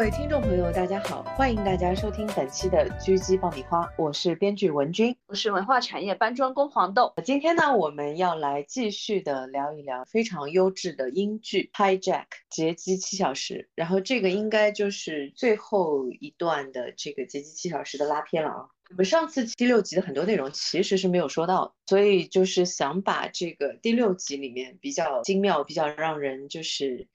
各位听众朋友，大家好，欢迎大家收听本期的狙击爆米花，我是编剧文君，我是文化产业搬砖工黄豆。今天呢，我们要来继续的聊一聊非常优质的英剧《Hijack》劫机七小时，然后这个应该就是最后一段的这个劫机七小时的拉片了啊。我们上次第六集的很多内容其实是没有说到，所以就是想把这个第六集里面比较精妙、比较让人就是。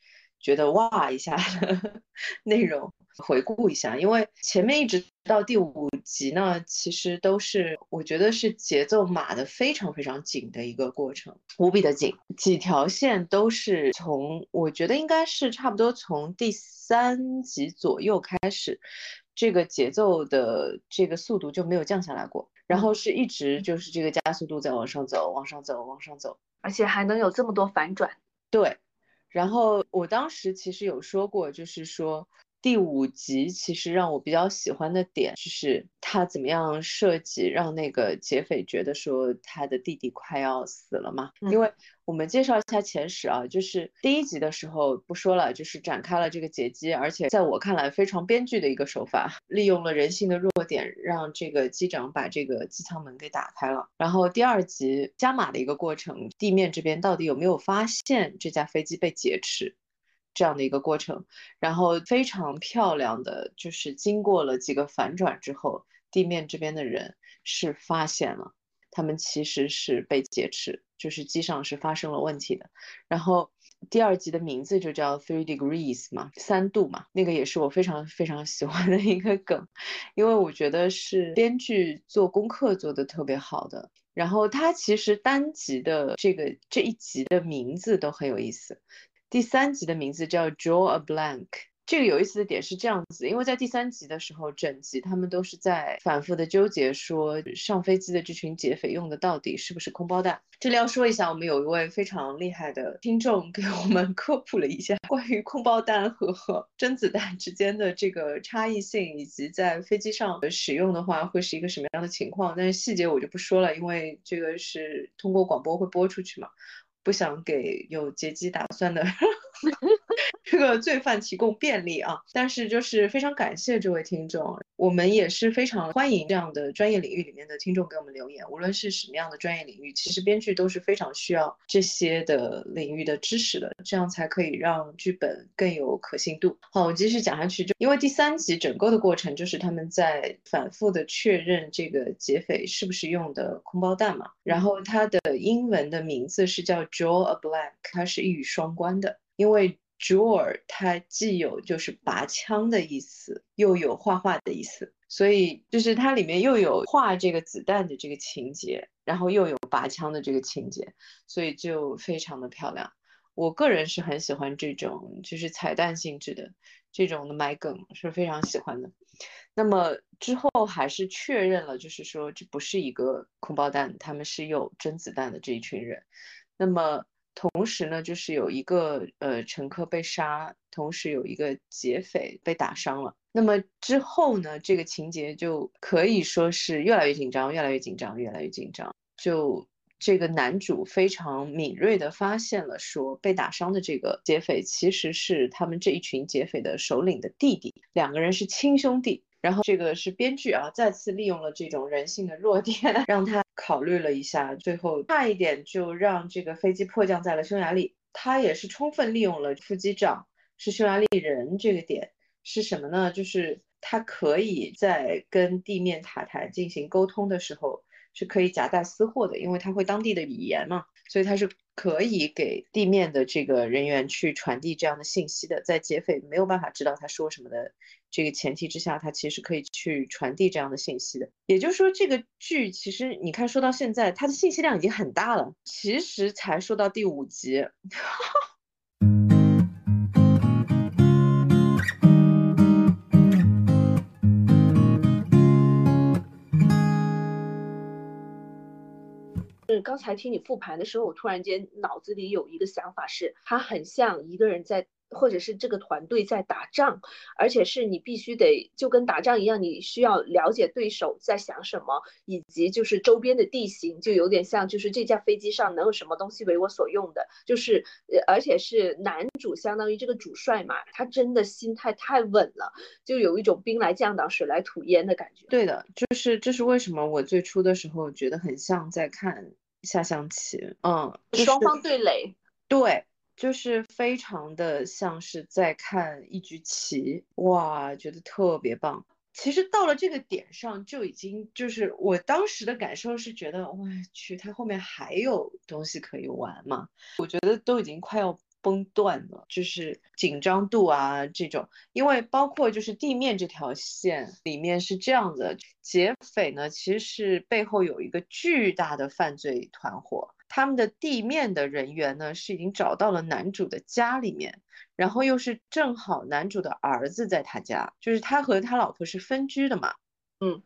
觉得哇一下 内容回顾一下，因为前面一直到第五集呢，其实都是我觉得是节奏码的非常非常紧的一个过程，无比的紧，几条线都是从我觉得应该是差不多从第三集左右开始，这个节奏的这个速度就没有降下来过，然后是一直就是这个加速度在往上走，往上走，往上走，而且还能有这么多反转，对。然后我当时其实有说过，就是说。第五集其实让我比较喜欢的点，就是他怎么样设计让那个劫匪觉得说他的弟弟快要死了嘛？因为我们介绍一下前史啊，就是第一集的时候不说了，就是展开了这个劫机，而且在我看来非常编剧的一个手法，利用了人性的弱点，让这个机长把这个机舱门给打开了。然后第二集加码的一个过程，地面这边到底有没有发现这架飞机被劫持？这样的一个过程，然后非常漂亮的就是经过了几个反转之后，地面这边的人是发现了，他们其实是被劫持，就是机上是发生了问题的。然后第二集的名字就叫 Three Degrees 嘛，三度嘛，那个也是我非常非常喜欢的一个梗，因为我觉得是编剧做功课做的特别好的。然后它其实单集的这个这一集的名字都很有意思。第三集的名字叫 Draw a Blank。这个有意思的点是这样子，因为在第三集的时候，整集他们都是在反复的纠结，说上飞机的这群劫匪用的到底是不是空包弹。这里要说一下，我们有一位非常厉害的听众给我们科普了一下关于空包弹和真子弹之间的这个差异性，以及在飞机上使用的话会是一个什么样的情况。但是细节我就不说了，因为这个是通过广播会播出去嘛。不想给有劫机打算的 这个罪犯提供便利啊！但是就是非常感谢这位听众，我们也是非常欢迎这样的专业领域里面的听众给我们留言，无论是什么样的专业领域，其实编剧都是非常需要这些的领域的知识的，这样才可以让剧本更有可信度。好，我继续讲下去，就因为第三集整个的过程就是他们在反复的确认这个劫匪是不是用的空包弹嘛，然后它的英文的名字是叫。Draw a blank，它是一语双关的，因为 draw 它既有就是拔枪的意思，又有画画的意思，所以就是它里面又有画这个子弹的这个情节，然后又有拔枪的这个情节，所以就非常的漂亮。我个人是很喜欢这种就是彩蛋性质的这种的埋梗是非常喜欢的。那么之后还是确认了，就是说这不是一个空包弹，他们是有真子弹的这一群人。那么同时呢，就是有一个呃乘客被杀，同时有一个劫匪被打伤了。那么之后呢，这个情节就可以说是越来越紧张，越来越紧张，越来越紧张。就这个男主非常敏锐地发现了，说被打伤的这个劫匪其实是他们这一群劫匪的首领的弟弟，两个人是亲兄弟。然后这个是编剧啊，再次利用了这种人性的弱点，让他考虑了一下，最后差一点就让这个飞机迫降在了匈牙利。他也是充分利用了副机长是匈牙利人这个点，是什么呢？就是他可以在跟地面塔台进行沟通的时候，是可以夹带私货的，因为他会当地的语言嘛，所以他是可以给地面的这个人员去传递这样的信息的，在劫匪没有办法知道他说什么的。这个前提之下，他其实可以去传递这样的信息的。也就是说，这个剧其实你看说到现在，它的信息量已经很大了。其实才说到第五集，刚才听你复盘的时候，我突然间脑子里有一个想法，是它很像一个人在。或者是这个团队在打仗，而且是你必须得就跟打仗一样，你需要了解对手在想什么，以及就是周边的地形，就有点像就是这架飞机上能有什么东西为我所用的，就是而且是男主相当于这个主帅嘛，他真的心态太稳了，就有一种兵来将挡水来土掩的感觉。对的，就是这是为什么我最初的时候觉得很像在看下象棋，嗯，双方对垒，对。就是非常的像是在看一局棋，哇，觉得特别棒。其实到了这个点上，就已经就是我当时的感受是觉得，我去，他后面还有东西可以玩嘛？我觉得都已经快要崩断了，就是紧张度啊这种。因为包括就是地面这条线里面是这样的，劫匪呢其实是背后有一个巨大的犯罪团伙。他们的地面的人员呢，是已经找到了男主的家里面，然后又是正好男主的儿子在他家，就是他和他老婆是分居的嘛，嗯。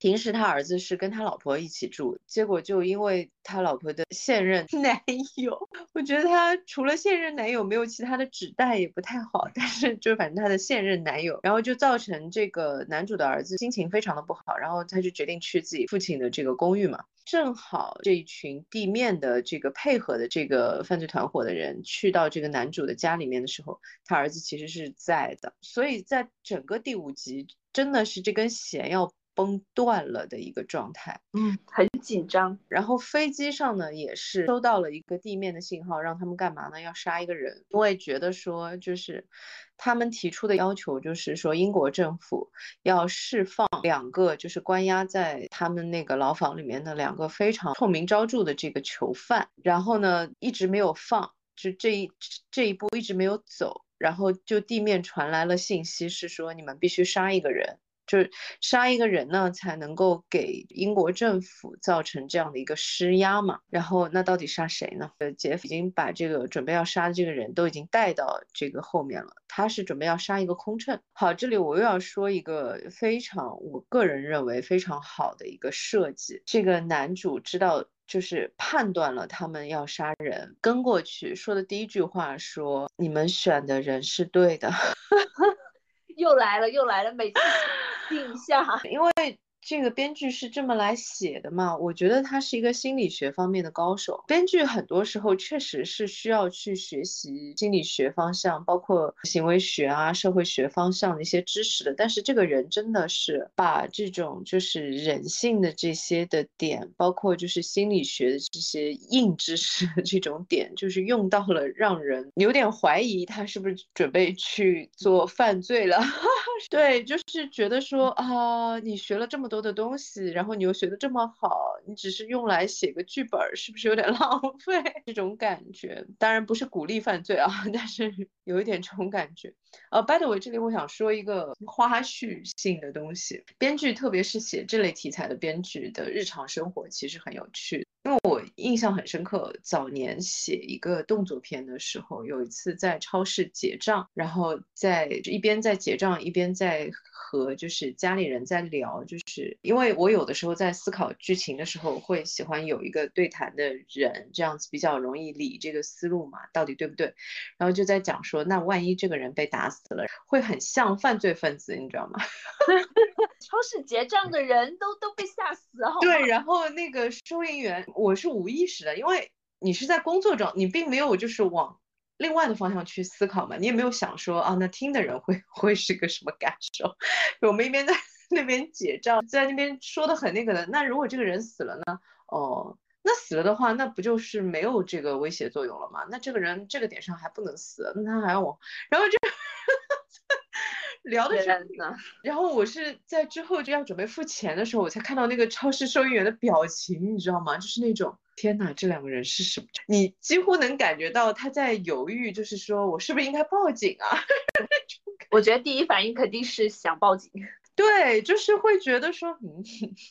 平时他儿子是跟他老婆一起住，结果就因为他老婆的现任 男友，我觉得他除了现任男友没有其他的指代也不太好，但是就反正他的现任男友，然后就造成这个男主的儿子心情非常的不好，然后他就决定去自己父亲的这个公寓嘛，正好这一群地面的这个配合的这个犯罪团伙的人去到这个男主的家里面的时候，他儿子其实是在的，所以在整个第五集真的是这根弦要。崩断了的一个状态，嗯，很紧张。然后飞机上呢，也是收到了一个地面的信号，让他们干嘛呢？要杀一个人。因为觉得说，就是他们提出的要求，就是说英国政府要释放两个，就是关押在他们那个牢房里面的两个非常臭名昭著的这个囚犯。然后呢，一直没有放，就这一这一步一直没有走。然后就地面传来了信息，是说你们必须杀一个人。就是杀一个人呢，才能够给英国政府造成这样的一个施压嘛。然后那到底杀谁呢？呃，杰夫已经把这个准备要杀的这个人都已经带到这个后面了。他是准备要杀一个空乘。好，这里我又要说一个非常我个人认为非常好的一个设计。这个男主知道，就是判断了他们要杀人，跟过去说的第一句话说：“你们选的人是对的。” 又来了，又来了，每次。定一下，因为。这个编剧是这么来写的嘛？我觉得他是一个心理学方面的高手。编剧很多时候确实是需要去学习心理学方向，包括行为学啊、社会学方向的一些知识的。但是这个人真的是把这种就是人性的这些的点，包括就是心理学的这些硬知识的这种点，就是用到了让人有点怀疑他是不是准备去做犯罪了。对，就是觉得说啊，你学了这么。多的东西，然后你又学的这么好，你只是用来写个剧本，是不是有点 浪费？这种感觉，当然不是鼓励犯罪啊，但是有一点这种感觉。呃，by the way，这里我想说一个花絮性的东西，编剧特别是写这类题材的编剧的日常生活其实很有趣，因为我印象很深刻，早年写一个动作片的时候，有一次在超市结账，然后在一边在结账一边在。和就是家里人在聊，就是因为我有的时候在思考剧情的时候，会喜欢有一个对谈的人，这样子比较容易理这个思路嘛，到底对不对？然后就在讲说，那万一这个人被打死了，会很像犯罪分子，你知道吗？超市结账的人都都被吓死了。对，然后那个收银员，我是无意识的，因为你是在工作中，你并没有就是往。另外的方向去思考嘛，你也没有想说啊，那听的人会 会是个什么感受？我们一边在 那边结账，在那边说的很那个的。那如果这个人死了呢？哦，那死了的话，那不就是没有这个威胁作用了吗？那这个人这个点上还不能死，那他还要往，然后就聊的是，然后我是在之后就要准备付钱的时候，我才看到那个超市收银员的表情，你知道吗？就是那种。天哪，这两个人是什么？你几乎能感觉到他在犹豫，就是说我是不是应该报警啊？我觉得第一反应肯定是想报警。对，就是会觉得说，嗯，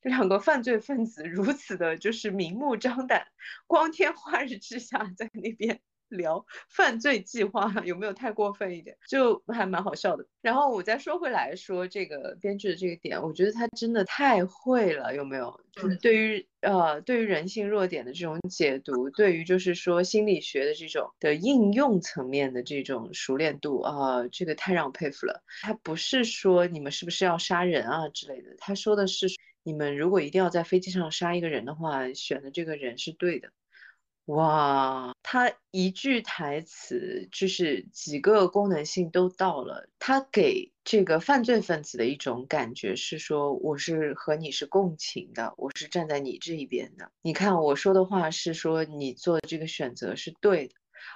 两个犯罪分子如此的，就是明目张胆、光天化日之下在那边聊犯罪计划，有没有太过分一点？就还蛮好笑的。然后我再说回来说这个编剧的这个点，我觉得他真的太会了，有没有？就是对于呃对于人性弱点的这种解读，对于就是说心理学的这种的应用层面的这种熟练度啊，这个太让我佩服了。他不是说你们是不是要杀人啊之类的，他说的是你们如果一定要在飞机上杀一个人的话，选的这个人是对的。哇，他一句台词就是几个功能性都到了。他给这个犯罪分子的一种感觉是说，我是和你是共情的，我是站在你这一边的。你看我说的话是说你做这个选择是对的，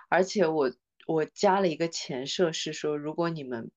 而且我我加了一个前设是说，如果你们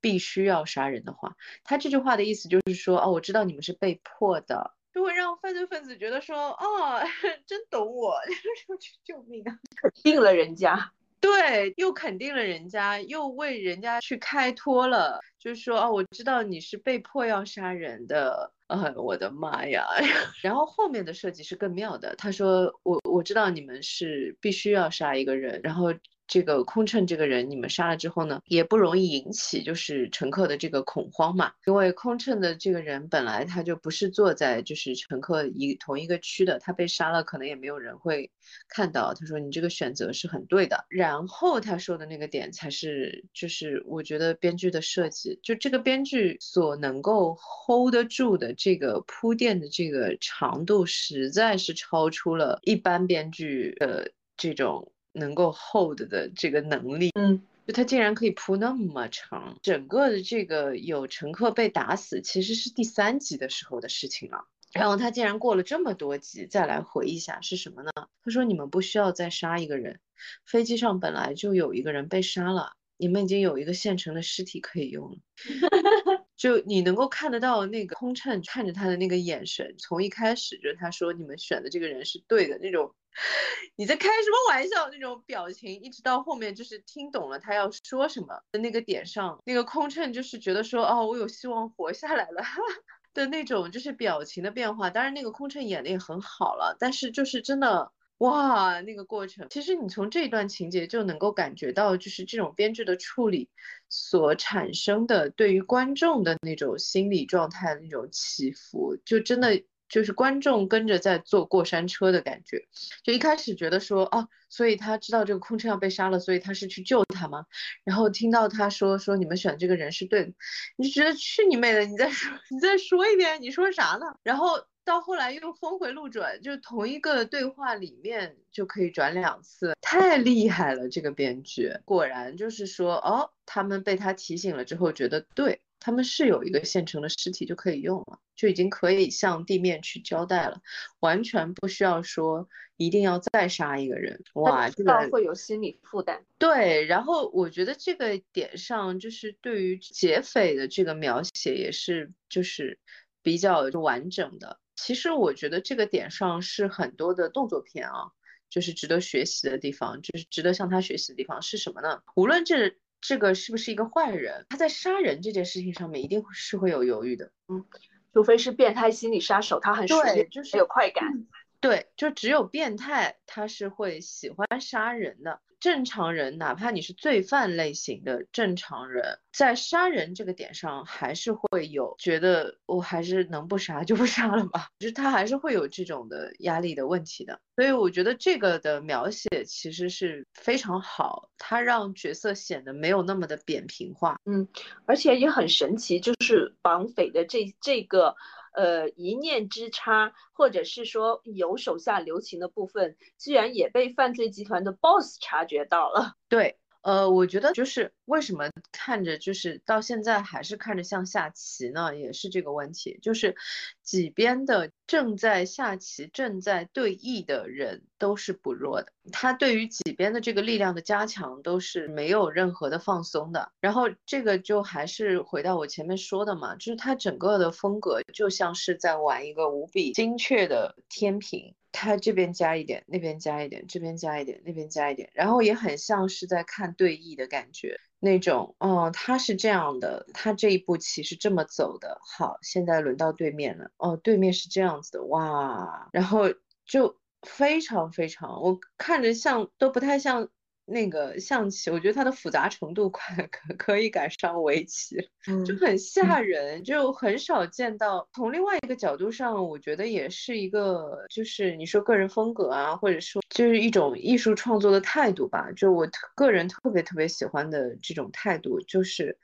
必须要杀人的话，他这句话的意思就是说，哦，我知道你们是被迫的。就会让犯罪分子觉得说，哦，真懂我，救命啊！肯定了人家，对，又肯定了人家，又为人家去开脱了，就是说，哦，我知道你是被迫要杀人的，呃，我的妈呀！然后后面的设计是更妙的，他说，我我知道你们是必须要杀一个人，然后。这个空乘这个人，你们杀了之后呢，也不容易引起就是乘客的这个恐慌嘛，因为空乘的这个人本来他就不是坐在就是乘客一同一个区的，他被杀了可能也没有人会看到。他说你这个选择是很对的。然后他说的那个点才是，就是我觉得编剧的设计，就这个编剧所能够 hold 得住的这个铺垫的这个长度，实在是超出了一般编剧的这种。能够 hold 的这个能力，嗯，就他竟然可以铺那么长，整个的这个有乘客被打死，其实是第三集的时候的事情了。然后他竟然过了这么多集再来回忆一下是什么呢？他说你们不需要再杀一个人，飞机上本来就有一个人被杀了，你们已经有一个现成的尸体可以用了。就你能够看得到那个空乘看着他的那个眼神，从一开始就是他说你们选的这个人是对的那种。你在开什么玩笑？那种表情，一直到后面就是听懂了他要说什么的那个点上，那个空乘就是觉得说，哦，我有希望活下来了 的那种，就是表情的变化。当然，那个空乘演的也很好了，但是就是真的，哇，那个过程，其实你从这段情节就能够感觉到，就是这种编剧的处理所产生的对于观众的那种心理状态的那种起伏，就真的。就是观众跟着在坐过山车的感觉，就一开始觉得说啊，所以他知道这个空乘要被杀了，所以他是去救他吗？然后听到他说说你们选这个人是对的，你就觉得去你妹的，你再说你再说一遍，你说啥呢？然后到后来又峰回路转，就同一个对话里面就可以转两次，太厉害了这个编剧，果然就是说哦，他们被他提醒了之后觉得对。他们是有一个现成的尸体就可以用了，就已经可以向地面去交代了，完全不需要说一定要再杀一个人。哇，这个会有心理负担。对，然后我觉得这个点上就是对于劫匪的这个描写也是就是比较完整的。其实我觉得这个点上是很多的动作片啊，就是值得学习的地方，就是值得向他学习的地方是什么呢？无论这。这个是不是一个坏人？他在杀人这件事情上面一定是会有犹豫的，嗯，除非是变态心理杀手，他很对，就是有快感，对，就只有变态他是会喜欢杀人的。正常人，哪怕你是罪犯类型的正常人，在杀人这个点上，还是会有觉得我还是能不杀就不杀了吧，就是他还是会有这种的压力的问题的。所以我觉得这个的描写其实是非常好，他让角色显得没有那么的扁平化。嗯，而且也很神奇，就是绑匪的这这个。呃，一念之差，或者是说有手下留情的部分，居然也被犯罪集团的 boss 察觉到了。对。呃，我觉得就是为什么看着就是到现在还是看着像下棋呢？也是这个问题，就是几边的正在下棋、正在对弈的人都是不弱的，他对于几边的这个力量的加强都是没有任何的放松的。然后这个就还是回到我前面说的嘛，就是他整个的风格就像是在玩一个无比精确的天平。他这边加一点，那边加一点，这边加一点，那边加一点，然后也很像是在看对弈的感觉，那种，哦，他是这样的，他这一步棋是这么走的，好，现在轮到对面了，哦，对面是这样子的，哇，然后就非常非常，我看着像都不太像那个象棋，我觉得它的复杂程度快可可以赶上围棋，就很吓人，就很少见到。从另外一个角度上，我觉得也是一个，就是你说个人风格啊，或者说就是一种艺术创作的态度吧。就我个人特别特别喜欢的这种态度，就是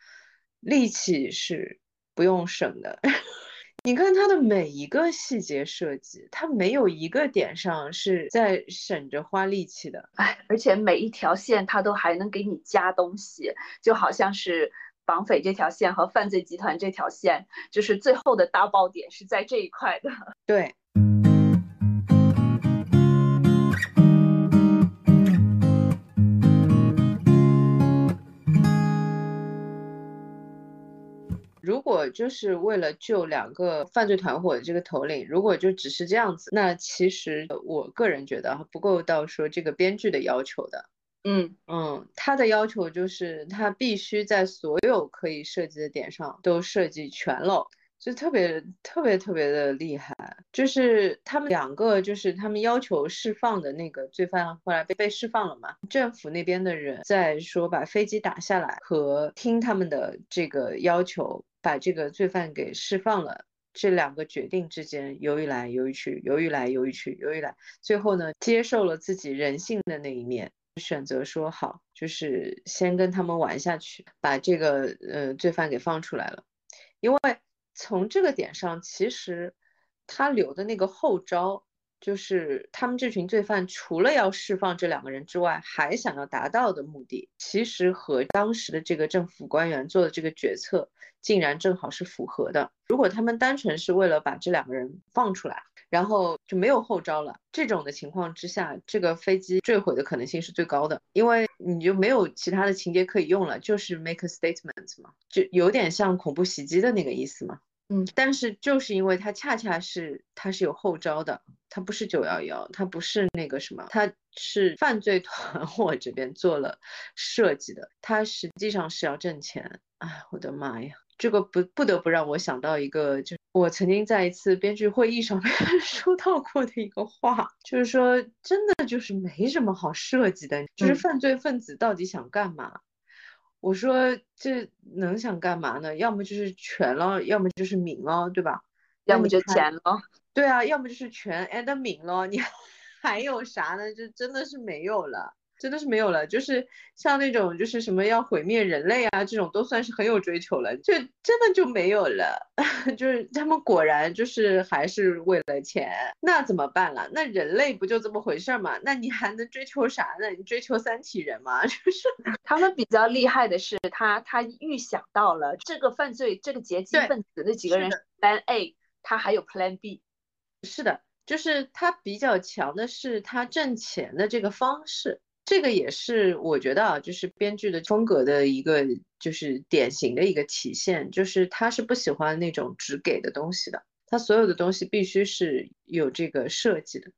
力气是不用省的。你看它的每一个细节设计，它没有一个点上是在省着花力气的。哎，而且每一条线它都还能给你加东西，就好像是绑匪这条线和犯罪集团这条线，就是最后的大爆点是在这一块的。对。果就是为了救两个犯罪团伙的这个头领，如果就只是这样子，那其实我个人觉得不够到说这个编剧的要求的。嗯嗯，他的要求就是他必须在所有可以设计的点上都设计全了，就特别特别特别的厉害。就是他们两个，就是他们要求释放的那个罪犯后来被被释放了嘛，政府那边的人在说把飞机打下来和听他们的这个要求。把这个罪犯给释放了，这两个决定之间犹豫来犹豫去，犹豫来犹豫去，犹豫来，最后呢，接受了自己人性的那一面，选择说好，就是先跟他们玩下去，把这个呃罪犯给放出来了。因为从这个点上，其实他留的那个后招，就是他们这群罪犯除了要释放这两个人之外，还想要达到的目的，其实和当时的这个政府官员做的这个决策。竟然正好是符合的。如果他们单纯是为了把这两个人放出来，然后就没有后招了，这种的情况之下，这个飞机坠毁的可能性是最高的，因为你就没有其他的情节可以用了，就是 make a statement 嘛，就有点像恐怖袭击的那个意思嘛。嗯，但是就是因为它恰恰是它是有后招的，它不是九幺幺，它不是那个什么，它是犯罪团 伙这边做了设计的，它实际上是要挣钱。哎，我的妈呀！这个不不得不让我想到一个，就我曾经在一次编剧会议上 面收到过的一个话，就是说真的就是没什么好设计的，就是犯罪分子到底想干嘛？我说这能想干嘛呢？要么就是权了，要么就是名了，对吧？要么就钱了。对啊，要么就是权 and 名了，你 还有啥呢？就真的是没有了。真的是没有了，就是像那种就是什么要毁灭人类啊这种都算是很有追求了，就真的就没有了。就是他们果然就是还是为了钱，那怎么办了？那人类不就这么回事嘛？那你还能追求啥呢？你追求三体人吗？就是他们比较厉害的是，他他预想到了这个犯罪这个劫机分子那几个人 Plan A，他还有 Plan B。是的，就是他比较强的是他挣钱的这个方式。这个也是我觉得啊，就是编剧的风格的一个，就是典型的一个体现，就是他是不喜欢那种只给的东西的，他所有的东西必须是有这个设计的。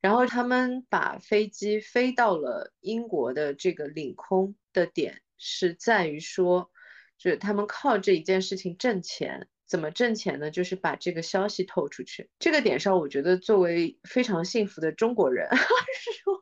然后他们把飞机飞到了英国的这个领空的点，是在于说，就是他们靠这一件事情挣钱。怎么挣钱呢？就是把这个消息透出去。这个点上，我觉得作为非常幸福的中国人，是说，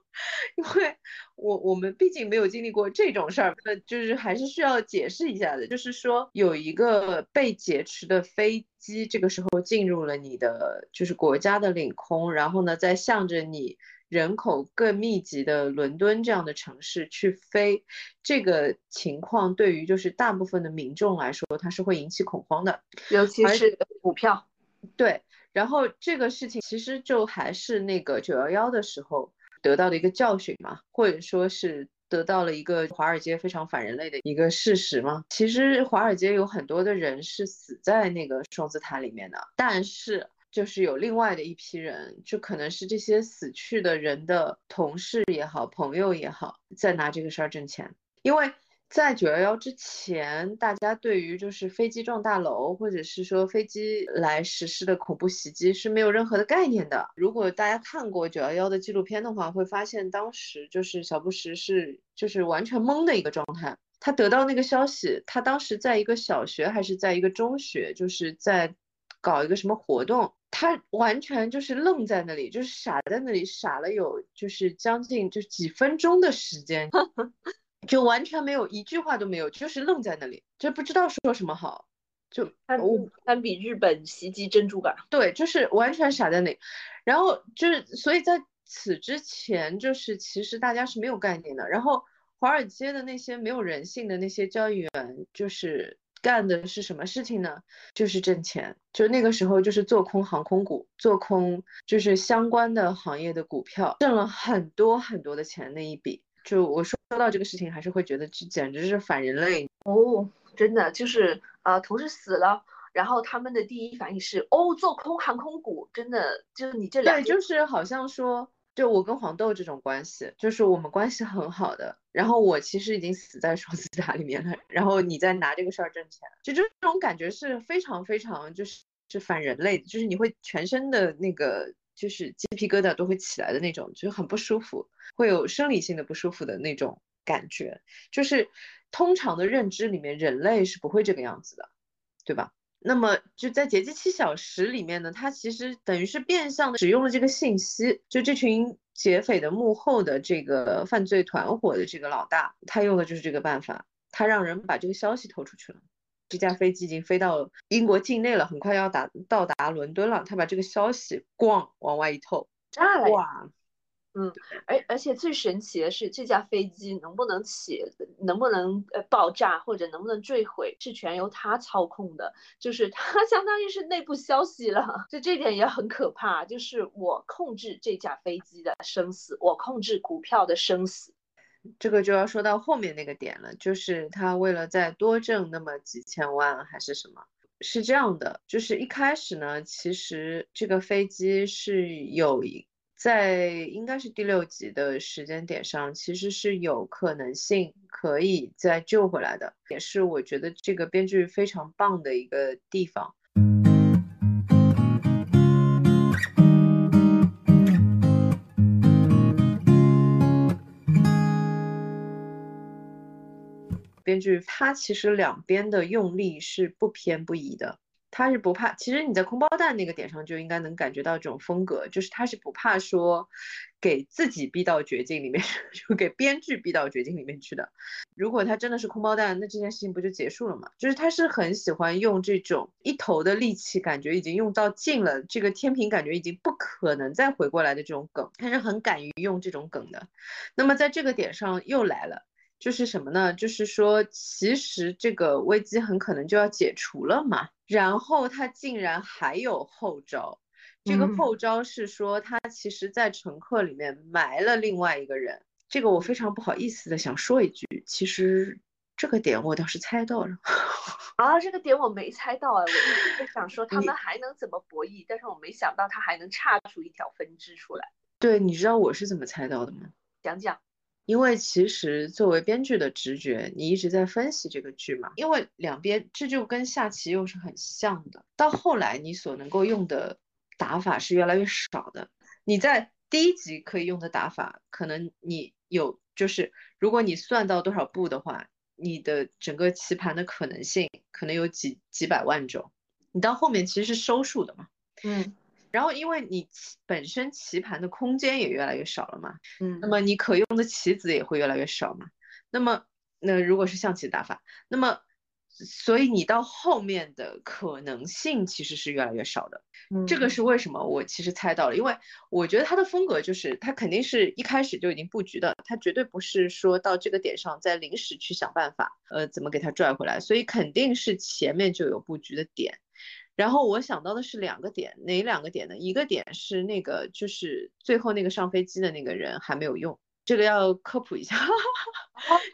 因为我我们毕竟没有经历过这种事儿，那就是还是需要解释一下的。就是说，有一个被劫持的飞机，这个时候进入了你的就是国家的领空，然后呢，再向着你。人口更密集的伦敦这样的城市去飞，这个情况对于就是大部分的民众来说，它是会引起恐慌的，尤其是股票。对，然后这个事情其实就还是那个九幺幺的时候得到的一个教训嘛，或者说是得到了一个华尔街非常反人类的一个事实嘛。其实华尔街有很多的人是死在那个双子塔里面的，但是。就是有另外的一批人，就可能是这些死去的人的同事也好，朋友也好，在拿这个事儿挣钱。因为在九幺幺之前，大家对于就是飞机撞大楼，或者是说飞机来实施的恐怖袭击是没有任何的概念的。如果大家看过九幺幺的纪录片的话，会发现当时就是小布什是就是完全懵的一个状态。他得到那个消息，他当时在一个小学还是在一个中学，就是在搞一个什么活动。他完全就是愣在那里，就是傻在那里，傻了有就是将近就几分钟的时间，就完全没有一句话都没有，就是愣在那里，就不知道说什么好，就堪堪比日本袭击珍珠港。对，就是完全傻在那里，然后就是所以在此之前，就是其实大家是没有概念的，然后华尔街的那些没有人性的那些交易员，就是。干的是什么事情呢？就是挣钱，就那个时候就是做空航空股，做空就是相关的行业的股票，挣了很多很多的钱。那一笔，就我说说到这个事情，还是会觉得这简直是反人类哦，真的就是啊，同事死了，然后他们的第一反应是哦，做空航空股，真的就是你这两对，就是好像说。就我跟黄豆这种关系，就是我们关系很好的。然后我其实已经死在双子塔里面了，然后你在拿这个事儿挣钱，就这种感觉是非常非常就是是反人类，就是你会全身的那个就是鸡皮疙瘩都会起来的那种，就是很不舒服，会有生理性的不舒服的那种感觉。就是通常的认知里面，人类是不会这个样子的，对吧？那么就在劫机七小时里面呢，他其实等于是变相的使用了这个信息，就这群劫匪的幕后的这个犯罪团伙的这个老大，他用的就是这个办法，他让人把这个消息透出去了。这架飞机已经飞到英国境内了，很快要达到达伦敦了，他把这个消息咣往外一透，炸了哇！嗯，而而且最神奇的是，这架飞机能不能起，能不能呃爆炸或者能不能坠毁，是全由他操控的，就是他 相当于是内部消息了，就这点也很可怕，就是我控制这架飞机的生死，我控制股票的生死，这个就要说到后面那个点了，就是他为了再多挣那么几千万还是什么，是这样的，就是一开始呢，其实这个飞机是有一。在应该是第六集的时间点上，其实是有可能性可以再救回来的，也是我觉得这个编剧非常棒的一个地方。编剧他其实两边的用力是不偏不倚的。他是不怕，其实你在空包弹那个点上就应该能感觉到这种风格，就是他是不怕说给自己逼到绝境里面，就给编剧逼到绝境里面去的。如果他真的是空包弹，那这件事情不就结束了吗？就是他是很喜欢用这种一头的力气，感觉已经用到尽了，这个天平感觉已经不可能再回过来的这种梗，他是很敢于用这种梗的。那么在这个点上又来了，就是什么呢？就是说其实这个危机很可能就要解除了嘛。然后他竟然还有后招，这个后招是说他其实，在乘客里面埋了另外一个人。这个我非常不好意思的想说一句，其实这个点我倒是猜到了。啊，这个点我没猜到啊，我一直在想说他们还能怎么博弈，但是我没想到他还能岔出一条分支出来。对，你知道我是怎么猜到的吗？讲讲。因为其实作为编剧的直觉，你一直在分析这个剧嘛。因为两边这就跟下棋又是很像的。到后来你所能够用的打法是越来越少的。你在第一集可以用的打法，可能你有就是如果你算到多少步的话，你的整个棋盘的可能性可能有几几百万种。你到后面其实是收数的嘛。嗯。然后，因为你本身棋盘的空间也越来越少了嘛，嗯，那么你可用的棋子也会越来越少嘛。那么，那如果是象棋打法，那么，所以你到后面的可能性其实是越来越少的。这个是为什么？我其实猜到了，因为我觉得他的风格就是他肯定是一开始就已经布局的，他绝对不是说到这个点上再临时去想办法，呃，怎么给他拽回来，所以肯定是前面就有布局的点。然后我想到的是两个点，哪两个点呢？一个点是那个，就是最后那个上飞机的那个人还没有用，这个要科普一下。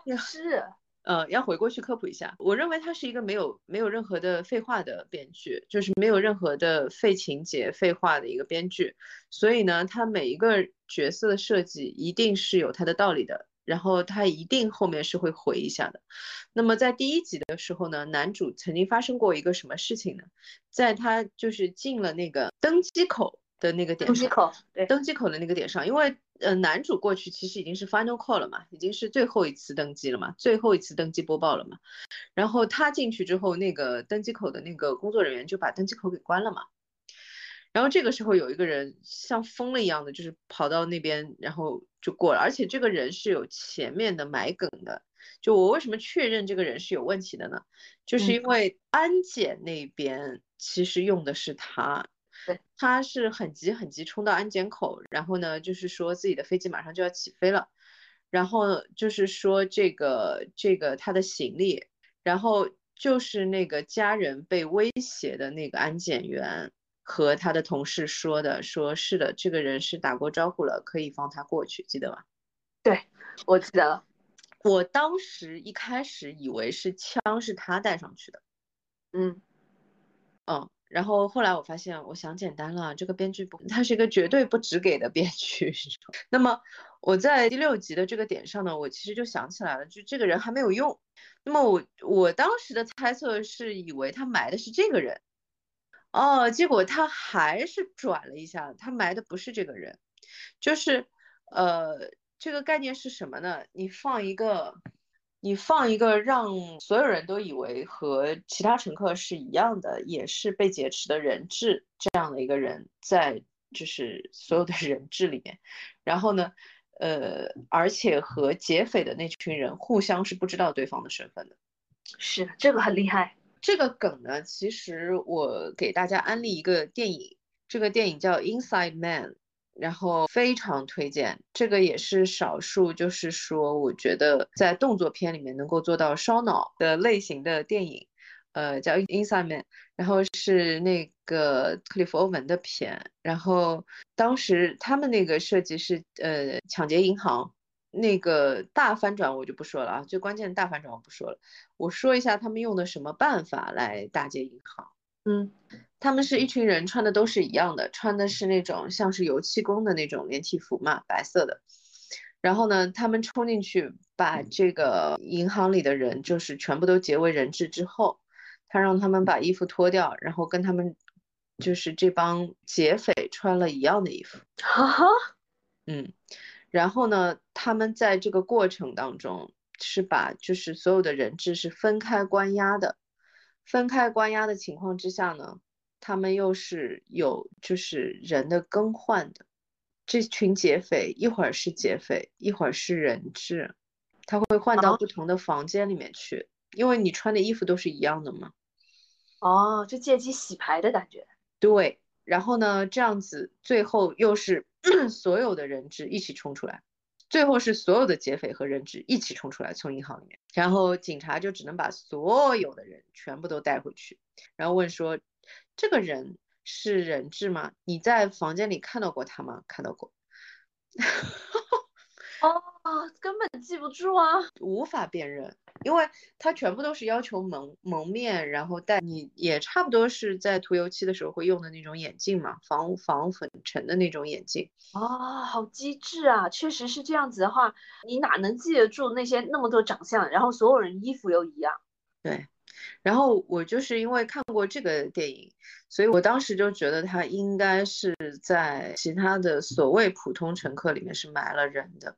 也 是，呃，要回过去科普一下。我认为他是一个没有没有任何的废话的编剧，就是没有任何的废情节、废话的一个编剧。所以呢，他每一个角色的设计一定是有他的道理的。然后他一定后面是会回一下的。那么在第一集的时候呢，男主曾经发生过一个什么事情呢？在他就是进了那个登机口的那个点上，登机口，对，登机口的那个点上，因为呃男主过去其实已经是 final call 了嘛，已经是最后一次登机了嘛，最后一次登机播报了嘛。然后他进去之后，那个登机口的那个工作人员就把登机口给关了嘛。然后这个时候有一个人像疯了一样的，就是跑到那边，然后就过了。而且这个人是有前面的埋梗的。就我为什么确认这个人是有问题的呢？就是因为安检那边其实用的是他，对，他是很急很急冲到安检口，然后呢，就是说自己的飞机马上就要起飞了，然后就是说这个这个他的行李，然后就是那个家人被威胁的那个安检员和他的同事说的，说是的，这个人是打过招呼了，可以放他过去，记得吗？对，我记得了。我当时一开始以为是枪是他带上去的，嗯嗯，然后后来我发现，我想简单了，这个编剧不，他是一个绝对不只给的编剧。那么我在第六集的这个点上呢，我其实就想起来了，就这个人还没有用。那么我我当时的猜测是以为他埋的是这个人，哦，结果他还是转了一下，他埋的不是这个人，就是呃。这个概念是什么呢？你放一个，你放一个让所有人都以为和其他乘客是一样的，也是被劫持的人质这样的一个人，在就是所有的人质里面，然后呢，呃，而且和劫匪的那群人互相是不知道对方的身份的。是这个很厉害。这个梗呢，其实我给大家安利一个电影，这个电影叫《Inside Man》。然后非常推荐，这个也是少数，就是说我觉得在动作片里面能够做到烧脑的类型的电影，呃，叫《Inside Man》，然后是那个克里夫·欧文的片，然后当时他们那个设计是呃抢劫银行，那个大翻转我就不说了啊，最关键的大翻转我不说了，我说一下他们用的什么办法来打劫银行，嗯。他们是一群人，穿的都是一样的，穿的是那种像是油漆工的那种连体服嘛，白色的。然后呢，他们冲进去，把这个银行里的人就是全部都劫为人质之后，他让他们把衣服脱掉，然后跟他们就是这帮劫匪穿了一样的衣服。哈哈，嗯，然后呢，他们在这个过程当中是把就是所有的人质是分开关押的，分开关押的情况之下呢。他们又是有就是人的更换的，这群劫匪一会儿是劫匪，一会儿是人质，他会换到不同的房间里面去，因为你穿的衣服都是一样的嘛。哦，就借机洗牌的感觉。对，然后呢，这样子最后又是 所有的人质一起冲出来，最后是所有的劫匪和人质一起冲出来从银行里面，然后警察就只能把所有的人全部都带回去，然后问说。这个人是人质吗？你在房间里看到过他吗？看到过。哦，根本记不住啊，无法辨认，因为他全部都是要求蒙蒙面，然后戴你也差不多是在涂油漆的时候会用的那种眼镜嘛，防防粉尘的那种眼镜。哦，好机智啊！确实是这样子的话，你哪能记得住那些那么多长相，然后所有人衣服又一样？对。然后我就是因为看过这个电影，所以我当时就觉得他应该是在其他的所谓普通乘客里面是埋了人的，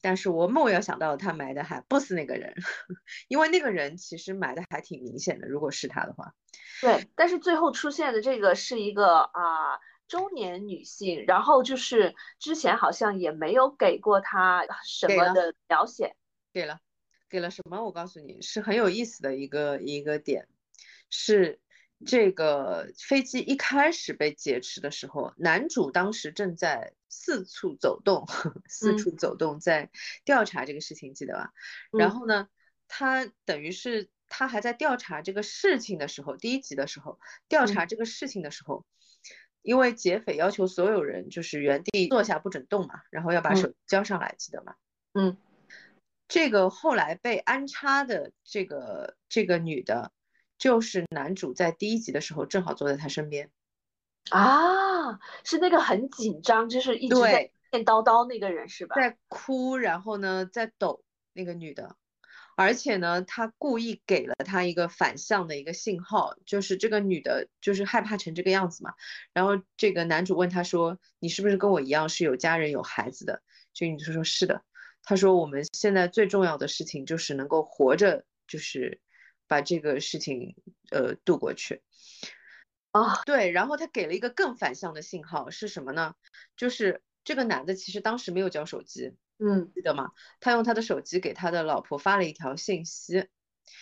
但是我没有想到他埋的还不是那个人，因为那个人其实埋的还挺明显的，如果是他的话。对，但是最后出现的这个是一个啊中年女性，然后就是之前好像也没有给过她什么的描写，给了。给了什么？我告诉你是很有意思的一个一个点，是这个飞机一开始被劫持的时候，男主当时正在四处走动，四处走动在调查这个事情，记得吧？然后呢，他等于是他还在调查这个事情的时候，第一集的时候调查这个事情的时候，因为劫匪要求所有人就是原地坐下不准动嘛，然后要把手交上来，记得吗？嗯。这个后来被安插的这个这个女的，就是男主在第一集的时候正好坐在他身边，啊，是那个很紧张，就是一直在念叨叨那个人是吧？在哭，然后呢在抖那个女的，而且呢他故意给了她一个反向的一个信号，就是这个女的就是害怕成这个样子嘛，然后这个男主问她说：“你是不是跟我一样是有家人有孩子的？”这个女的说：“是的。”他说：“我们现在最重要的事情就是能够活着，就是把这个事情呃渡过去。”啊，对，然后他给了一个更反向的信号是什么呢？就是这个男的其实当时没有交手机，嗯记得吗？他用他的手机给他的老婆发了一条信息，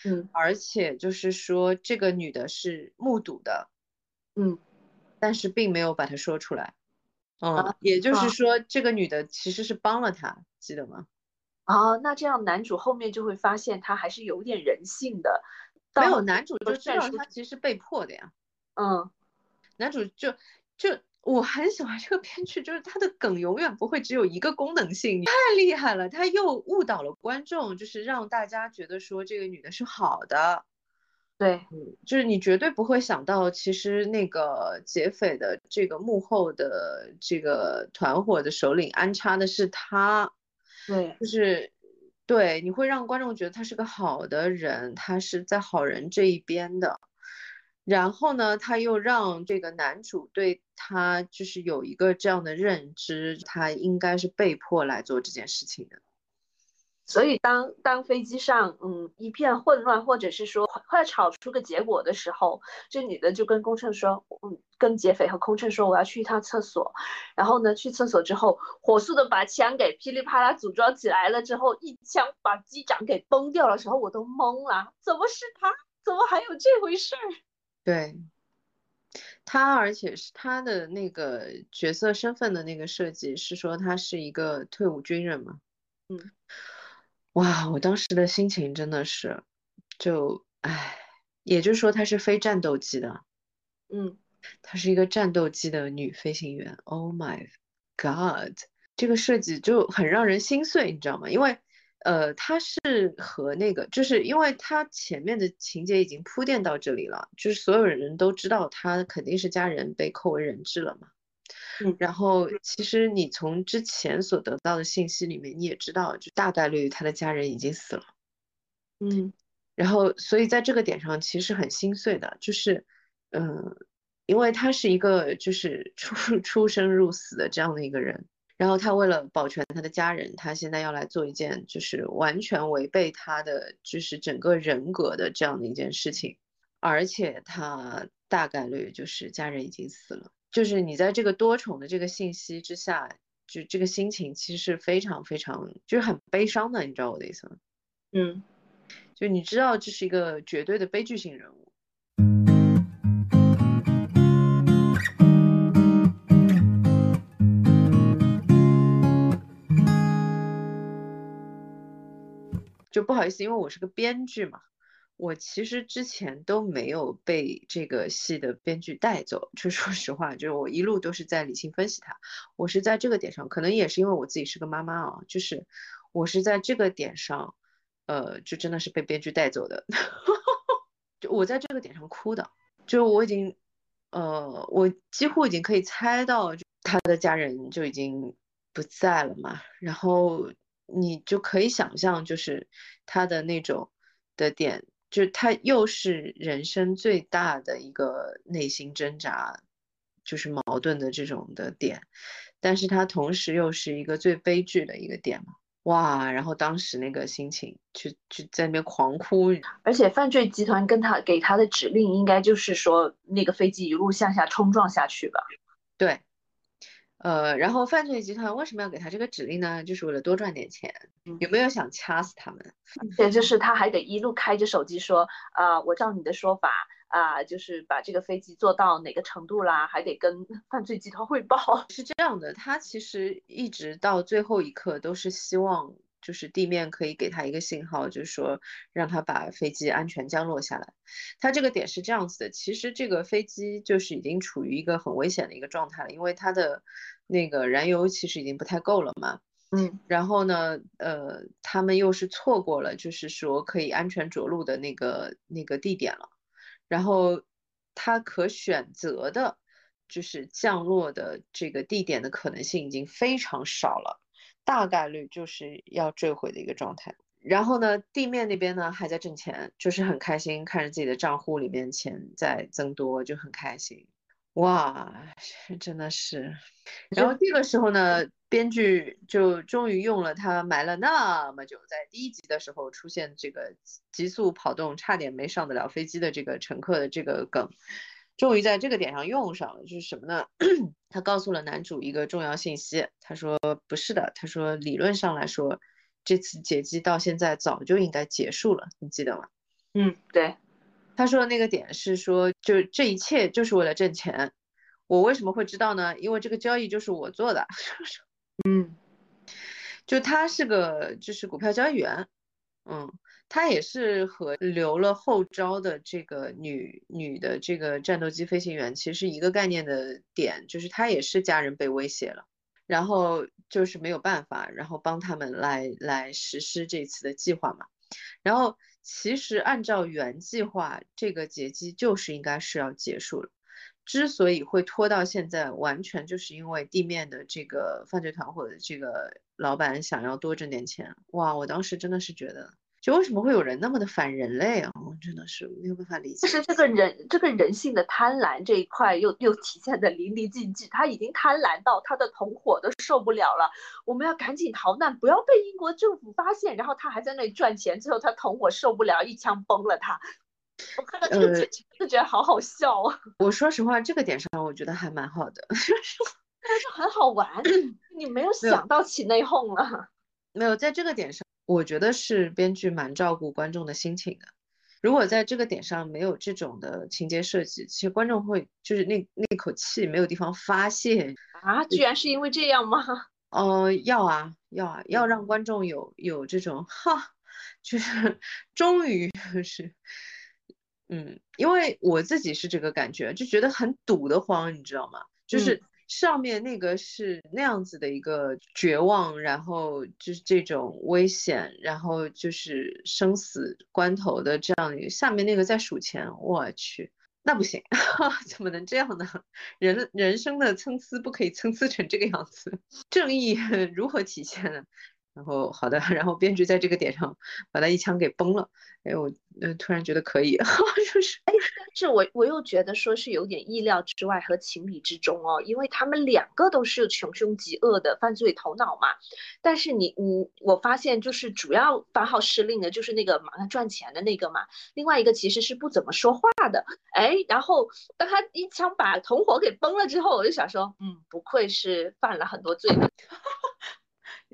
嗯而且就是说这个女的是目睹的，嗯但是并没有把它说出来。嗯啊，也就啊是说这个女的其实是帮了他，记得吗？啊，那这样男主后面就会发现他还是有点人性的。没有，男主就知道他其实被迫的呀。嗯男主就就我很喜欢这个编剧，就是他的梗永远不会只有一个功能性，太厉害了。他又误导了观众，就是让大家觉得说这个女的是好的，对，就是你绝对不会想到，其实那个劫匪的这个幕后的这个团伙的首领安插的是他，对就是对，你会让观众觉得他是个好的人，他是在好人这一边的。然后呢，他又让这个男主对他就是有一个这样的认知，他应该是被迫来做这件事情的。所以当当飞机上嗯一片混乱，或者是说快吵出个结果的时候，这女的就跟空乘说，嗯，跟劫匪和空乘说我要去一趟厕所，然后呢去厕所之后，火速的把枪给噼里啪啦组装起来了之后，一枪把机长给崩掉了时候，我都懵了，怎么是他？怎么还有这回事儿？对他，而且是他的那个角色身份的那个设计是说他是一个退伍军人嘛。嗯，哇，我当时的心情真的是，就唉，也就是说她是非战斗机的，嗯她是一个战斗机的女飞行员。Oh my God，这个设计就很让人心碎，你知道吗？因为呃，她是和那个，就是因为她前面的情节已经铺垫到这里了，就是所有人都知道她肯定是家人被扣为人质了嘛。嗯然后其实你从之前所得到的信息里面，你也知道，就大概率他的家人已经死了。嗯。然后，所以在这个点上其实很心碎的，就是，嗯，因为他是一个就是出 出生入死的这样的一个人，然后他为了保全他的家人，他现在要来做一件就是完全违背他的就是整个人格的这样的一件事情，而且他大概率就是家人已经死了，就是你在这个多重的这个信息之下，就这个心情其实是非常非常就是很悲伤的，你知道我的意思吗？嗯就你知道这是一个绝对的悲剧性人物。就不好意思，因为我是个编剧嘛，我其实之前都没有被这个戏的编剧带走。就说实话，就是我一路都是在理性分析它。我是在这个点上，可能也是因为我自己是个妈妈啊，就是我是在这个点上，呃，就真的是被编剧带走的。就我在这个点上哭的，就我已经，呃，我几乎已经可以猜到，他的家人就已经不在了嘛，然后你就可以想象，就是他的那种的点，就是他又是人生最大的一个内心挣扎，就是矛盾的这种的点，但是他同时又是一个最悲剧的一个点嘛。哇，然后当时那个心情，去去在那边狂哭，而且犯罪集团跟他给他的指令，应该就是说那个飞机一路向下冲撞下去吧？对，呃，然后犯罪集团为什么要给他这个指令呢？就是为了多赚点钱，有没有想掐死他们？也就是他还得一路开着手机说啊、我照你的说法啊、就是把这个飞机做到哪个程度啦，还得跟 犯罪集团汇报。是这样的，他其实一直到最后一刻都是希望，就是地面可以给他一个信号，就是说让他把飞机安全降落下来。他这个点是这样子的，其实这个飞机就是已经处于一个很危险的一个状态了，因为它的那个燃油其实已经不太够了嘛。嗯然后呢，呃，他们又是错过了，就是说可以安全着陆的那个那个地点了。然后他可选择的，就是降落的这个地点的可能性已经非常少了，大概率就是要坠毁的一个状态。然后呢，地面那边呢还在挣钱，就是很开心，看着自己的账户里面钱在增多，就很开心。哇，真的是。然后这个时候呢，编剧就终于用了他埋了那么久，在第一集的时候出现这个急速跑动，差点没上得了飞机的这个乘客的这个梗，终于在这个点上用上了，就是什么呢？他告诉了男主一个重要信息，他说不是的，他说理论上来说，这次劫机到现在早就应该结束了，你记得吗？嗯，对。他说的那个点是说，就这一切就是为了挣钱。我为什么会知道呢？因为这个交易就是我做的。嗯，就他是个就是股票交易员，嗯。他也是和留了后招的这个女女的这个战斗机飞行员，其实一个概念的点，就是他也是家人被威胁了，然后就是没有办法，然后帮他们来来实施这次的计划嘛。然后其实按照原计划，这个劫机就是应该是要结束了，之所以会拖到现在，完全就是因为地面的这个犯罪团伙的这个老板想要多挣点钱。哇，我当时真的是觉得。就为什么会有人那么的反人类啊？我真的是没有办法理解。就是这个人，这个人性的贪婪这一块又又体现的淋漓尽致。他已经贪婪到他的同伙都受不了了，我们要赶紧逃难，不要被英国政府发现。然后他还在那里赚钱，最后他同伙受不了，一枪崩了他。我看到这个剧情就觉得好好笑啊！我说实话，这个点上我觉得还蛮好的，但是很好玩。你没有想到起内讧了？没有，在这个点上。我觉得是编剧蛮照顾观众的心情的。如果在这个点上没有这种的情节设计，其实观众会就是那那口气没有地方发泄啊！居然是因为这样吗？哦，要啊，要啊，要让观众有有这种哈，就是 终于是，嗯，因为我自己是这个感觉，就觉得很堵得慌，你知道吗？就是。上面那个是那样子的一个绝望，然后就是这种危险，然后就是生死关头的这样一个。下面那个在数钱，我去，那不行，怎么能这样呢？人人生的参差不可以参差成这个样子，正义 如何体现呢？然后好的，然后编剧在这个点上把他一枪给崩了。哎，我呃突然觉得可以，就是哎，但是我我又觉得说是有点意料之外和情理之中哦，因为他们两个都是穷凶极恶的犯罪头脑嘛。但是你你我发现就是主要发号施令的就是那个马上赚钱的那个嘛，另外一个其实是不怎么说话的。哎，然后当他一枪把同伙给崩了之后，我就想说，嗯，不愧是犯了很多罪。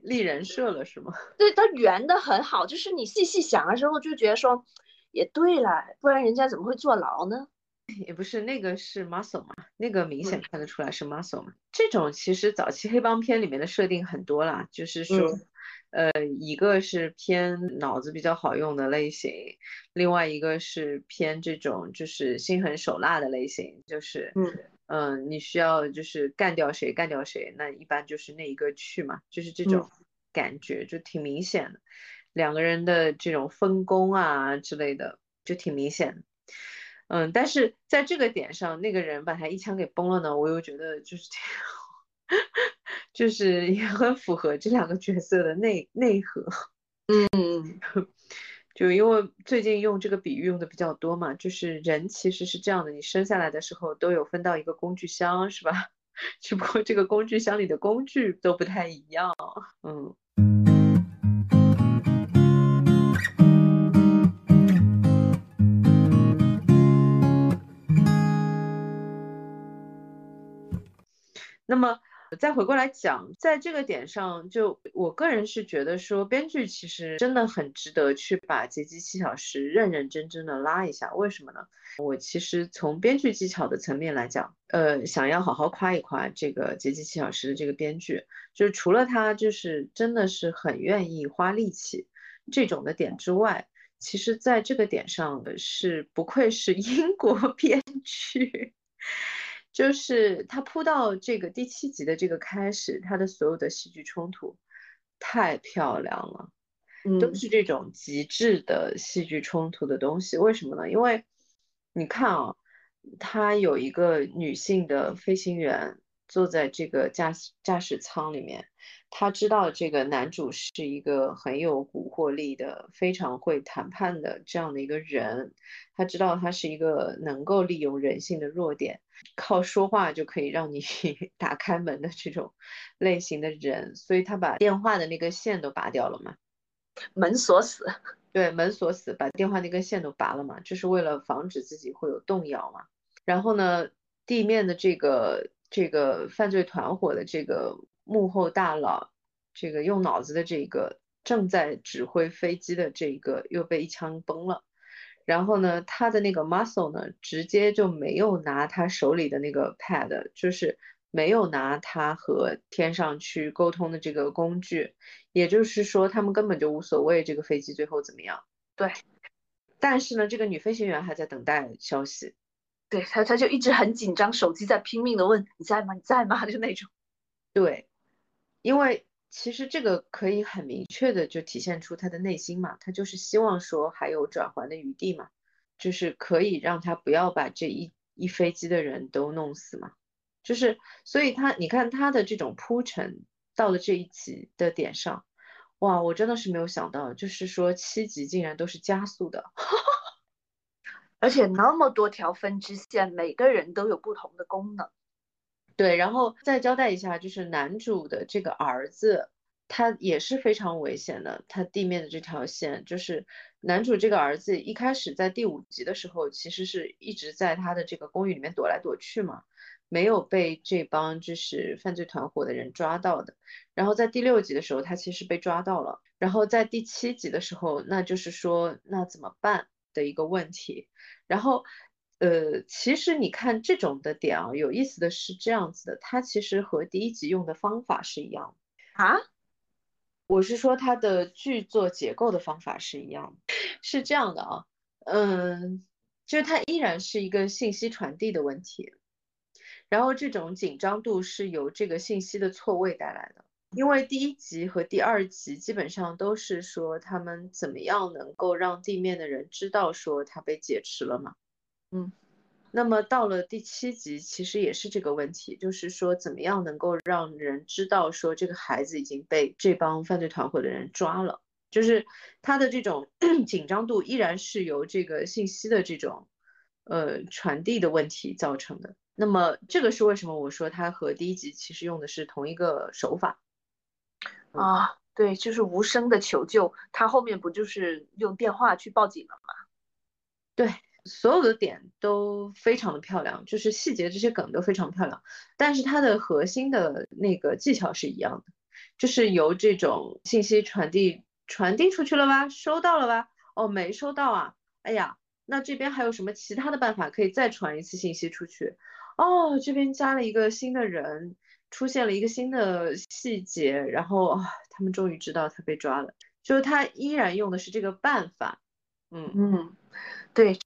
立人设了是吗？对他圆的很好，就是你细细想的时候就觉得说，也对了，不然人家怎么会坐牢呢？也不是那个是 muscle 嘛，那个明显看得出来是 muscle 嘛。这种其实早期黑帮片里面的设定很多啦，就是说，呃，一个是偏脑子比较好用的类型，另外一个是偏这种就是心狠手辣的类型，就是嗯。嗯，你需要就是干掉谁干掉谁，那一般就是那一个去嘛，就是这种感觉就挺明显的，两个人的这种分工啊之类的就挺明显的。嗯，但是在这个点上，那个人把他一枪给崩了呢，我又觉得就是这样，就是也很符合这两个角色的内内核。嗯。就因为最近用这个比喻用的比较多嘛，就是人其实是这样的，你生下来的时候都有分到一个工具箱，是吧？只不过这个工具箱里的工具都不太一样，嗯。那么。再回过来讲，在这个点上，就我个人是觉得说，编剧其实真的很值得去把《劫机七小时》认认真真的拉一下。为什么呢？我其实从编剧技巧的层面来讲，呃，想要好好夸一夸这个《劫机七小时》的这个编剧，就是除了他就是真的是很愿意花力气这种的点之外，其实在这个点上是不愧是英国 编剧。就是他铺到这个第七集的这个开始，他的所有的戏剧冲突太漂亮了，都是这种极致的戏剧冲突的东西。为什么呢？因为你看啊，他有一个女性的飞行员。坐在这个驾驶驾驶舱里面，他知道这个男主是一个很有蛊惑力的、非常会谈判的这样的一个人。他知道他是一个能够利用人性的弱点，靠说话就可以让你 打开门的这种类型的人。所以他把电话的那根线都拔掉了嘛，门锁死。对，门锁死，把电话那根线都拔了嘛，就是为了防止自己会有动摇嘛。然后呢，地面的这个这个犯罪团伙的这个幕后大佬，这个用脑子的这个正在指挥飞机的这个又被一枪崩了。然后呢，他的那个 muscle 呢，直接就没有拿他手里的那个 pad，就是没有拿他和天上去沟通的这个工具，也就是说，他们根本就无所谓这个飞机最后怎么样。对。但是呢，这个女飞行员还在等待消息。对她她就一直很紧张，手机在拼命的问你在吗？你在吗？就那种。对，因为。其实这个可以很明确的就体现出他的内心嘛，他就是希望说还有转圜的余地嘛，就是可以让他不要把这一一飞机的人都弄死嘛，就是所以他你看他的这种铺陈到了这一集的点上，哇，我真的是没有想到，就是说七集竟然都是加速的，而且那么多条分支线，每个人都有不同的功能。对，然后再交代一下，就是男主的这个儿子，他也是非常危险的。他地面的这条线，就是男主这个儿子一开始在第五集的时候，其实是一直在他的这个公寓里面躲来躲去嘛，没有被这帮就是犯罪团伙的人抓到的。然后在第六集的时候，他其实被抓到了。然后在第七集的时候，那就是说那怎么办的一个问题。然后。呃，其实你看这种的点啊，有意思的是这样子的，它其实和第一集用的方法是一样的啊。我是说它的剧作结构的方法是一样的，是这样的啊，嗯，就是它依然是一个信息传递的问题，然后这种紧张度是由这个信息的错位带来的，因为第一集和第二集基本上都是说他们怎么样能够让地面的人知道说他被劫持了嘛。嗯，那么到了第七集，其实也是这个问题，就是说怎么样能够让人知道说这个孩子已经被这帮犯罪团伙的人抓了，就是他的这种 紧张度依然是由这个信息的这种呃传递的问题造成的。那么这个是为什么我说他和第一集其实用的是同一个手法啊？对，就是无声的求救，他后面不就是用电话去报警了吗？对。所有的点都非常的漂亮，就是细节这些梗都非常漂亮，但是它的核心的那个技巧是一样的，就是由这种信息传递传递出去了吧，收到了吧？哦，没收到啊，哎呀，那这边还有什么其他的办法可以再传一次信息出去？哦，这边加了一个新的人，出现了一个新的细节，然后啊，他们终于知道他被抓了，就是他依然用的是这个办法，嗯嗯，对。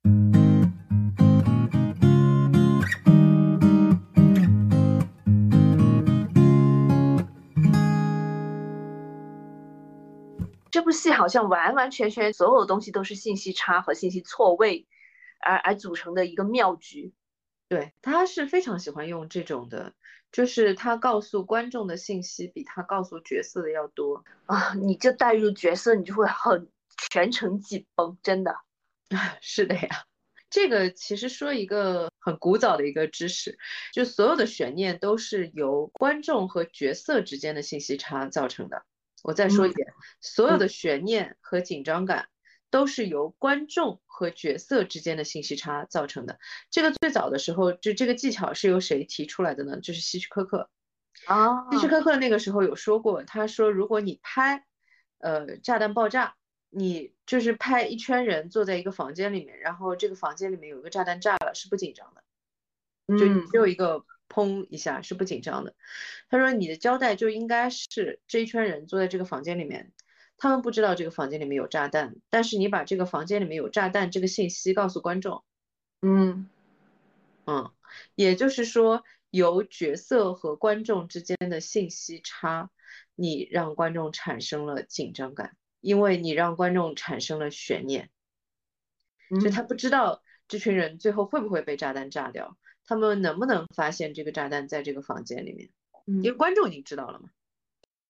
这部戏好像完完全全所有东西都是信息差和信息错位，而而组成的一个妙局。对，他是非常喜欢用这种的，就是他告诉观众的信息比他告诉角色的要多啊！你就带入角色，你就会很全程紧绷，真的。是的呀，这个其实说一个很古早的一个知识，就所有的悬念都是由观众和角色之间的信息差造成的。我再说一遍，所有的悬念和紧张感都是由观众和角色之间的信息差造成的。这个最早的时候，就这个技巧是由谁提出来的呢？就是希区柯克。啊，希区柯克那个时候有说过，他说如果你拍，呃，炸弹爆炸，你就是拍一圈人坐在一个房间里面，然后这个房间里面有一个炸弹炸了，是不紧张的，就只有一个。砰一下是不紧张的，他说你的交代就应该是这一圈人坐在这个房间里面，他们不知道这个房间里面有炸弹，但是你把这个房间里面有炸弹这个信息告诉观众，嗯。嗯，也就是说由角色和观众之间的信息差，你让观众产生了紧张感，因为你让观众产生了悬念，就他不知道这群人最后会不会被炸弹炸掉。他们能不能发现这个炸弹在这个房间里面？因为观众已经知道了嘛。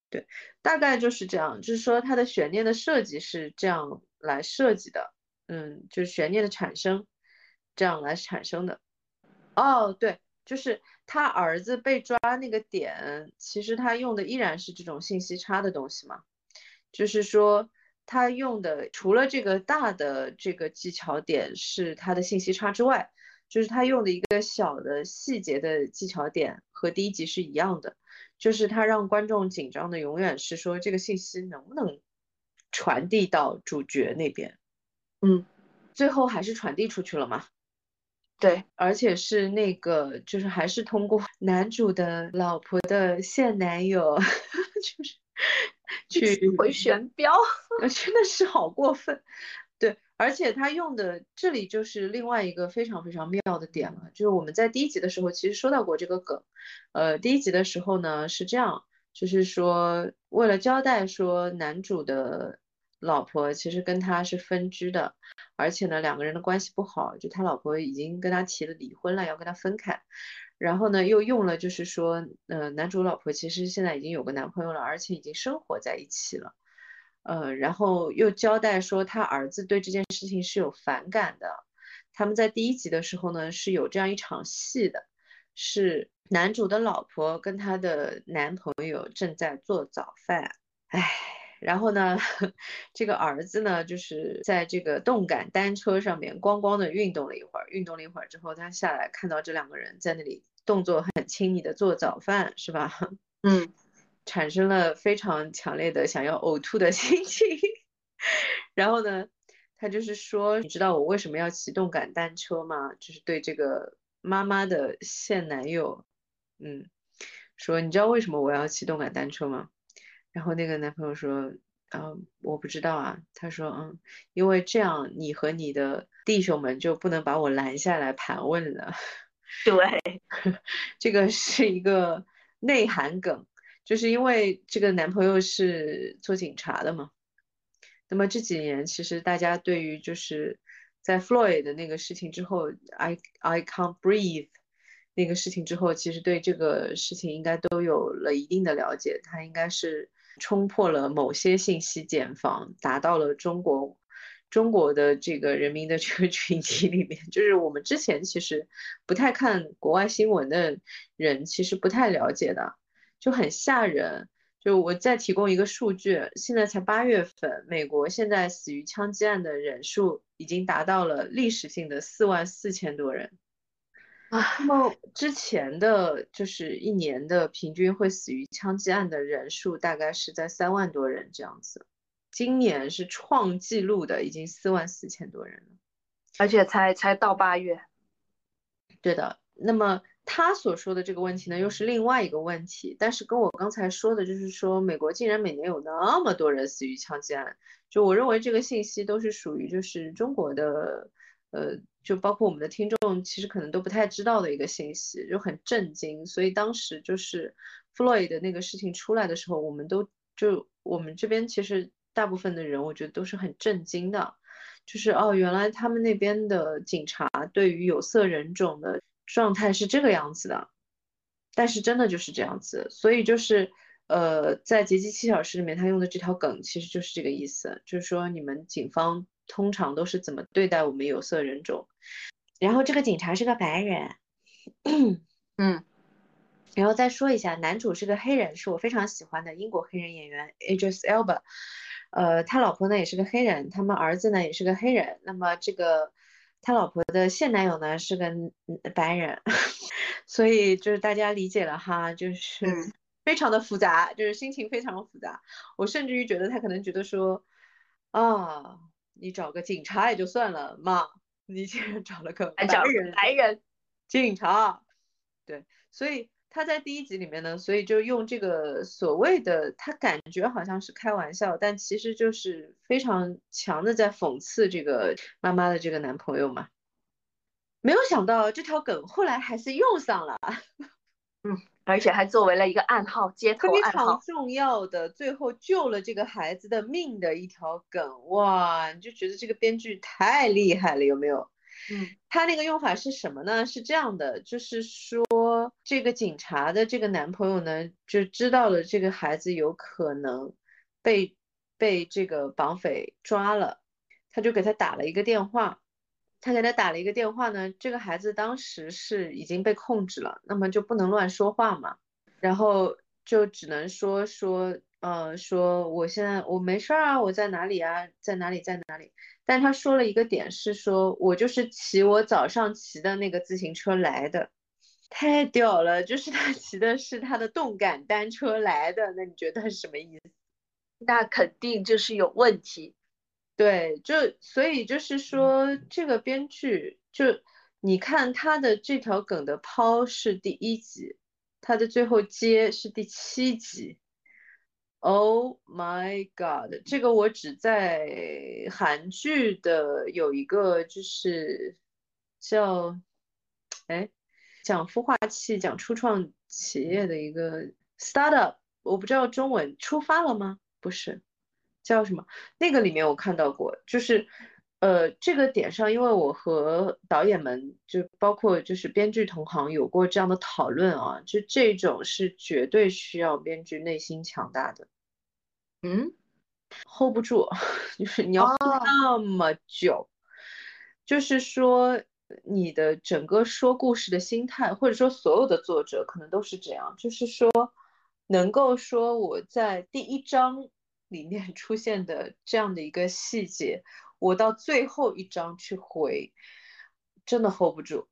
对，大概就是这样，就是说它的悬念的设计是这样来设计的。嗯，就是悬念的产生这样来产生的。哦，对，就是他儿子被抓那个点，其实他用的依然是这种信息差的东西嘛。就是说他用的除了这个大的这个技巧点是他的信息差之外。就是他用的一个小的细节的技巧点和第一集是一样的，就是他让观众紧张的永远是说这个信息能不能传递到主角那边，嗯，最后还是传递出去了嘛。对，而且是那个，就是还是通过 男主的老婆的现男友，就是去回旋镖，真的是好过分。而且他用的这里就是另外一个非常非常妙的点了，就是我们在第一集的时候其实说到过这个梗，呃，第一集的时候呢是这样，就是说为了交代说男主的。老婆其实跟他是分居的，而且呢，两个人的关系不好，就他老婆已经跟他提了离婚了，要跟他分开。然后呢，又用了就是说，呃，男主老婆其实现在已经有个男朋友了，而且已经生活在一起了。呃，然后又交代说他儿子对这件事情是有反感的。他们在第一集的时候呢，是有这样一场戏的，是男主的老婆跟他的男朋友正在做早饭，唉。然后呢，这个儿子呢，就是在这个动感单车上面咣咣的运动了一会儿，运动了一会儿之后，他下来看到这两个人在那里动作很亲密的做早饭，是吧？嗯，产生了非常强烈的想要呕吐的 心情。然后呢，他就是说，你知道我为什么要骑动感单车吗？就是对这个妈妈的现男友，嗯，说你知道为什么我要骑动感单车吗？然后那个男朋友说：“嗯，我不知道啊。”他说：“嗯，因为这样你和你的弟兄们就不能把我拦下来盘问了。”对，这个是一个内涵梗，就是因为这个男朋友是做警察的嘛。那么这几年其实大家对于就是在 Floyd 的那个事情之后，I I can't breathe。那个事情之后，其实对这个事情应该都有了一定的了解，他应该是。冲破了某些信息茧房，达到了中国中国的这个人民的这个群体里面，就是我们之前其实不太看国外新闻的人，其实不太了解的，就很吓人。就我再提供一个数据，现在才八月份，美国现在死于枪击案的人数已经达到了历史性的四万四千多人。啊，那么之前的就是一年的平均会死于枪击案的人数大概是在三万多人这样子，今年是创纪录的，已经四万四千多人了，而且才才到八月。对的，那么他所说的这个问题呢，又是另外一个问题，但是跟我刚才说的就是说，美国竟然每年有那么多人死于枪击案，就我认为这个信息都是属于就是中国的。呃，就包括我们的听众，其实可能都不太知道的一个信息，就很震惊。所以当时就是 Floyd 的那个事情出来的时候，我们都就我们这边其实大部分的人，我觉得都是很震惊的。就是哦，原来他们那边的警察对于有色人种的状态是这个样子的，但是真的就是这样子。所以就是呃，在《劫机七小时》里面他用的这条梗，其实就是这个意思，就是说你们警方。通常都是怎么对待我们有色人种？然后这个警察是个白人，嗯，然后再说一下，男主是个黑人，是我非常喜欢的英国黑人演员，Adris Elba，呃，他老婆呢也是个黑人，他们儿子呢也是个黑人。那么这个他老婆的现男友呢是个白人，所以就是大家理解了哈，就是非常的复杂，就是心情非常复杂。我甚至于觉得他可能觉得说，啊。你找个警察也就算了嘛，你竟 然找了个白人白人警察，对，所以他在第一集里面呢，所以就用这个所谓的他感觉好像是开玩笑，但其实就是非常强的在讽刺这个妈妈的这个男朋友嘛。没有想到这条梗后来还是用上了，嗯。而且还作为了一个暗号，街头暗号，非常重要的，最后救了这个孩子的命的一条梗，哇，你就觉得这个编剧太厉害了，有没有？他那个用法是什么呢？是这样的，就是说这个警察的这个男朋友呢，就知道了这个孩子有可能被被这个绑匪抓了，他就给他打了一个电话。他给他打了一个电话呢，这个孩子当时是已经被控制了，那么就不能乱说话嘛，然后就只能说说呃，说我现在我没事儿啊，我在哪里啊，在哪里在哪里。但他说了一个点是说，我就是骑我早上骑的那个自行车来的，太屌了！就是他 骑的是他的动感单车来的，那你觉得他是什么意思？那肯定就是有问题。对，就所以就是说，这个编剧就你看他的这条梗的抛是第一集，他的最后接是第七集。Oh my god！这个我只在韩剧的有一个就是叫哎讲孵化器、讲初创企业的一个 startup，我不知道中文出发了吗？不是，叫什么？那个里面我看到过，就是呃这个点上，因为我和导演们就包括就是编剧同行有过这样的讨论啊，就这种是绝对需要编剧内心强大的。嗯，hold 不住，就是你要那么久，就是说你的整个说故事的心态，或者说所有的作者可能都是这样，就是说能够说我在第一章里面出现的这样的一个细节，我到最后一章去回，真的 hold 不住。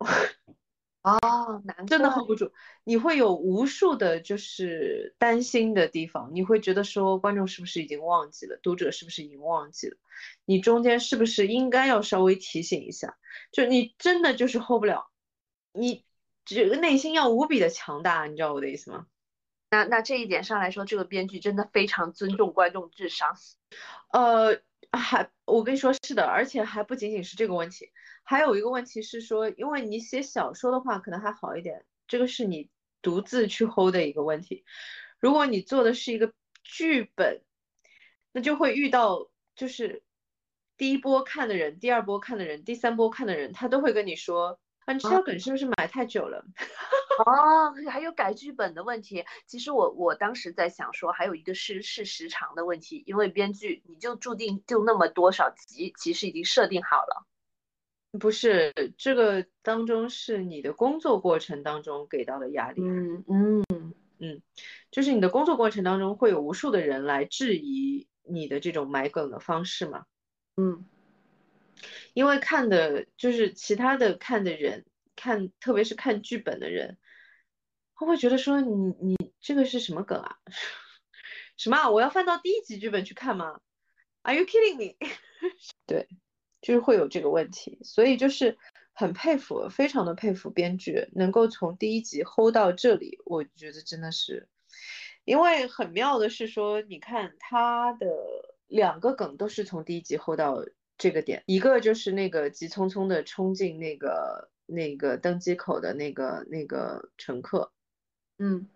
哦，难真的 hold 不住，你会有无数的，就是担心的地方，你会觉得说观众是不是已经忘记了，读者是不是已经忘记了，你中间是不是应该要稍微提醒一下？就你真的就是 hold 不了，你这个内心要无比的强大，你知道我的意思吗？那那这一点上来说，这个编剧真的非常尊重观众智商。呃，还我跟你说是的，而且还不仅仅是这个问题。还有一个问题是说，因为你写小说的话可能还好一点，这个是你独自去 hold 的一个问题。如果你做的是一个剧本，那就会遇到就是第一波看的人、第二波看的人、第三波看的人，他都会跟你说，啊，你这条梗是不是埋太久了？哦，还有改剧本的问题。其实我我当时在想说，还有一个是是时长的问题，因为编剧你就注定就那么多少集，其实已经设定好了。不是这个当中是你的工作过程当中给到的压力，嗯嗯嗯，就是你的工作过程当中会有无数的人来质疑你的这种埋梗的方式嘛，嗯，因为看的就是其他的看的人看，特别是看剧本的人，他会觉得说你你这个是什么梗啊？什么？啊我要翻到第一集剧本去看吗？Are you kidding me？对。就是会有这个问题，所以就是很佩服，非常的佩服编剧能够从第一集 hold 到这里，我觉得真的是，因为很妙的是说，你看他的两个梗都是从第一集 hold 到这个点，一个就是那个急匆匆的冲进那个那个登机口的那个那个乘客，嗯，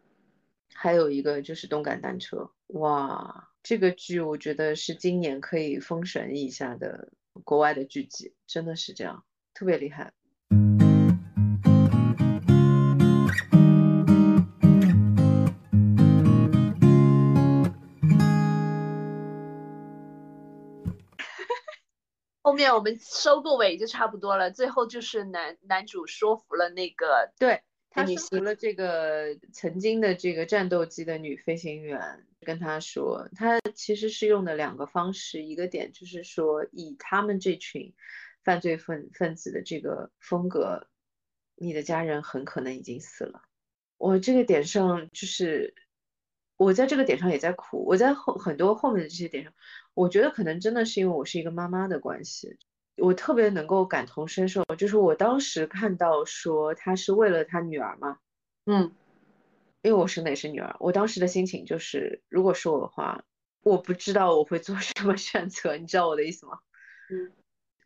还有一个就是动感单车，哇，这个剧我觉得是今年可以封神一下的。国外的剧集真的是这样，特别厉害。后面我们收个尾就差不多了，最后就是男男主说服了那个，对他说服了这个曾经的这个战斗机的女飞行员。跟他说，他其实是用的两个方式，一个点就是说，以他们这群犯罪分分子的这个风格，你的家人很可能已经死了。我这个点上就是，我在这个点上也在哭。我在后很多后面的这些点上，我觉得可能真的是因为我是一个妈妈的关系，我特别能够感同身受。就是我当时看到说他是为了他女儿嘛，嗯。因为我生的也是女儿，我当时的心情就是，如果是我的话，我不知道我会做什么选择，你知道我的意思吗？嗯，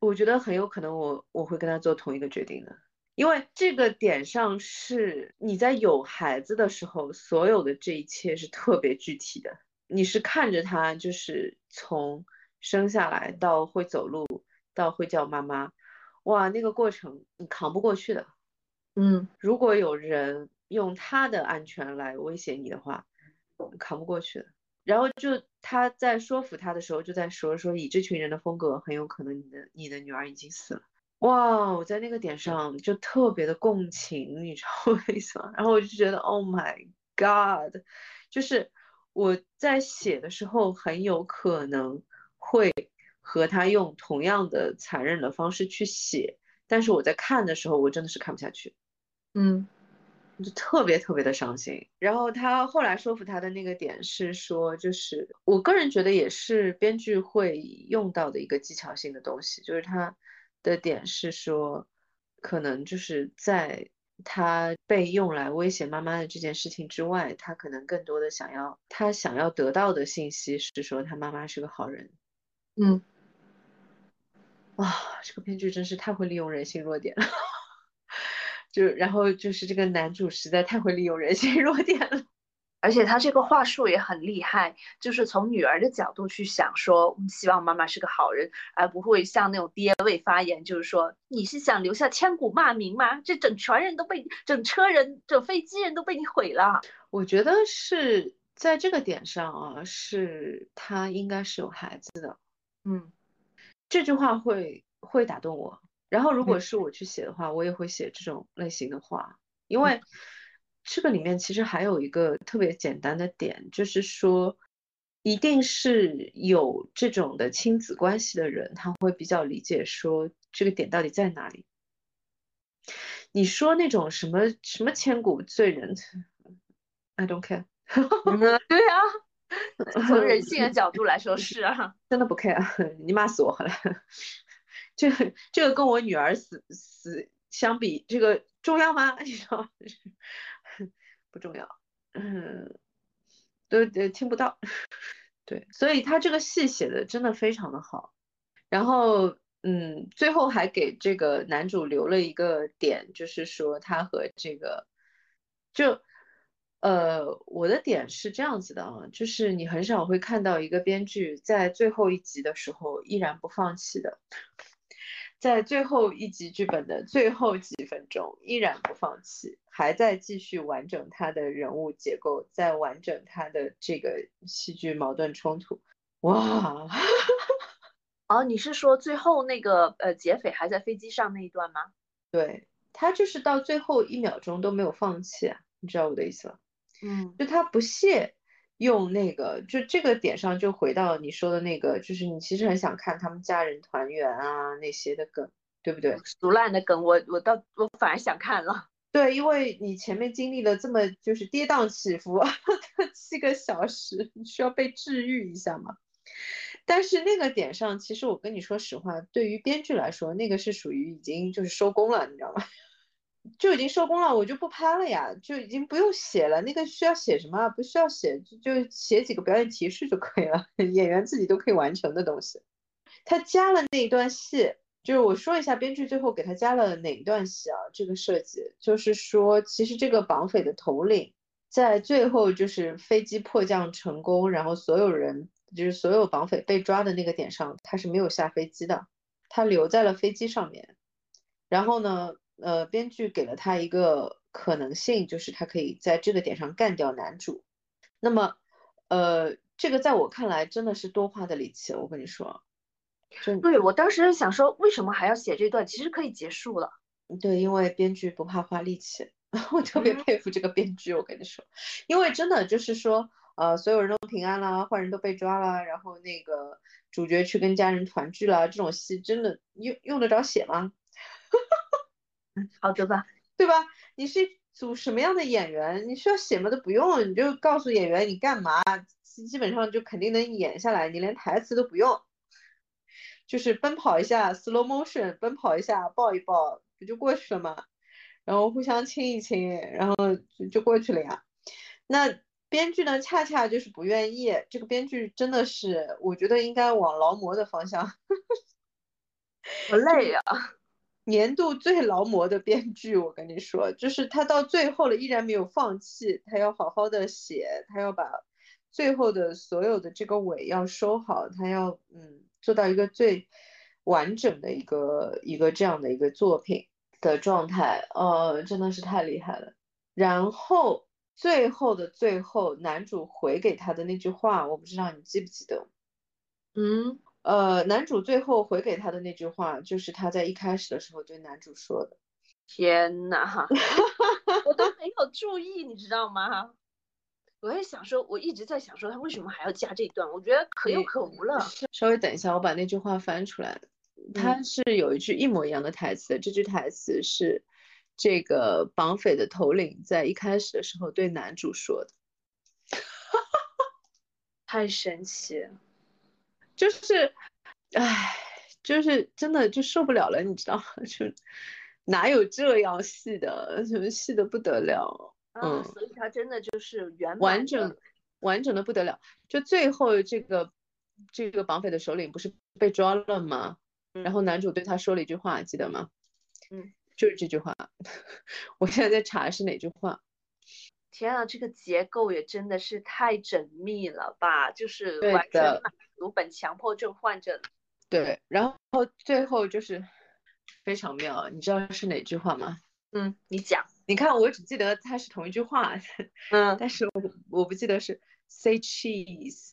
我觉得很有可能我我会跟他做同一个决定的，因为这个点上是你在有孩子的时候，所有的这一切是特别具体的，你是看着他就是从生下来到会走路到会叫妈妈，哇，那个过程你扛不过去的。嗯，如果有人。用他的安全来威胁你的话，扛不过去的。然后就他在说服他的时候，就在说说以这群人的风格，很有可能你的你的女儿已经死了。哇，我在那个点上就特别的共情，你知道为什么？然后我就觉得，Oh my God，就是我在写的时候很有可能会和他用同样的残忍的方式去写，但是我在看的时候，我真的是看不下去，嗯就特别特别的伤心。然后他后来说服他的那个点是说，就是我个人觉得也是编剧会用到的一个技巧性的东西，就是他的点是说，可能就是在他被用来威胁妈妈的这件事情之外，他可能更多的想要他想要得到的信息是说他妈妈是个好人。嗯，哇，这个编剧真是太会利用人性弱点了。就然后就是这个男主实在太会利用人性弱点了。而且他这个话术也很厉害，就是从女儿的角度去想，说希望妈妈是个好人，而不会像那种爹位发言，就是说你是想留下千古骂名吗？这整船人都被整车人、整飞机人都被你毁了。我觉得是在这个点上啊，是他应该是有孩子的。嗯这句话会会打动我。然后如果嗯。是我去写的话，我也会写这种类型的话，因为这个里面其实还有一个特别简单的点，就是说，一定是有这种的亲子关系的人，他会比较理解说这个点到底在哪里。你说那种什么什么千古罪人，I don't care，嗯，对啊，从人性的 角度来说是啊。真的不 care，你骂死我好了。这个这个跟我女儿死死相比，这个重要吗？你知道？不重要，嗯，都都听不到。对，所以他这个戏写的真的非常的好。然后，嗯，最后还给这个男主留了一个点，就是说他和这个，就，呃，我的点是这样子的啊，就是你很少会看到一个编剧在最后一集的时候依然不放弃的，在最后一集剧本的最后几分钟依然不放弃，还在继续完整他的人物结构，在完整他的这个戏剧矛盾冲突。哇，哦，你是说最后那个呃劫匪还在飞机上那一段吗？对，他就是到最后一秒钟都没有放弃啊，你知道我的意思吧？嗯就他不屑用那个，就这个点上就回到你说的那个，就是你其实很想看他们家人团圆啊那些的梗，对不对？俗烂的梗，我我倒我反而想看了。对，因为你前面经历了这么就是跌宕起伏 七个小时，你需要被治愈一下嘛。但是那个点上，其实我跟你说实话，对于编剧来说，那个是属于已经就是收工了，你知道吗？就已经收工了，我就不拍了呀，就已经不用写了。那个需要写什么？不需要写，就就写几个表演提示就可以了，演员自己都可以完成的东西。他加了那一段戏，就是我说一下编剧最后给他加了哪一段戏啊？这个设计就是说，其实这个绑匪的头领在最后就是飞机迫降成功，然后所有人就是所有绑匪被抓的那个点上，他是没有下飞机的，他留在了飞机上面。然后呢，呃，编剧给了他一个可能性，就是他可以在这个点上干掉男主。那么，呃，这个在我看来真的是多花的力气，我跟你说，真对我当时想说，为什么还要写这段？其实可以结束了。对，因为编剧不怕花力气，我特别嗯佩服这个编剧，我跟你说，因为真的就是说，呃，所有人都平安啦，坏人都被抓啦，然后那个主角去跟家人团聚啦，这种戏真的用用得着写吗？好的吧？对吧？你是一组什么样的演员？你需要写吗？都不用，你就告诉演员你干嘛，基基本上就肯定能演下来，你连台词都不用，就是奔跑一下，slow motion，奔跑一下，抱一抱，不就过去了吗？然后互相亲一亲，然后就就过去了呀。那编剧呢，恰恰就是不愿意。这个编剧真的是，我觉得应该往劳模的方向。好累啊！年度最劳模的编剧，我跟你说，就是他到最后了依然没有放弃，他要好好的写，他要把最后的所有的这个尾要收好，他要嗯做到一个最完整的一个一个这样的一个作品的状态，呃，真的是太厉害了。然后最后的最后，男主回给他的那句话，我不知道你记不记得。嗯，呃，男主最后回给他的那句话，就是他在一开始的时候对男主说的。天呐，我都没有注意，你知道吗？我也想说，我一直在想说他为什么还要加这一段，我觉得可有可无了。稍微等一下，我把那句话翻出来。他是有一句一模一样的台词，这句台词是这个绑匪的头领在一开始的时候对男主说的。太神奇了，就是，唉，就是真的就受不了了，你知道吗？就哪有这样细的，什么细的不得了，嗯，所以他真的就是圆完整完整的不得了。就最后这个这个绑匪的首领不是被抓了吗？然后男主对他说了一句话，记得吗？嗯，就是这句话。我现在在查是哪句话。天啊，这个结构也真的是太缜密了吧！就是完全满足本强迫症患者。对，然后最后就是非常妙，你知道是哪句话吗？嗯，你讲。你看，我只记得它是同一句话，嗯，但是我我不记得是 say cheese，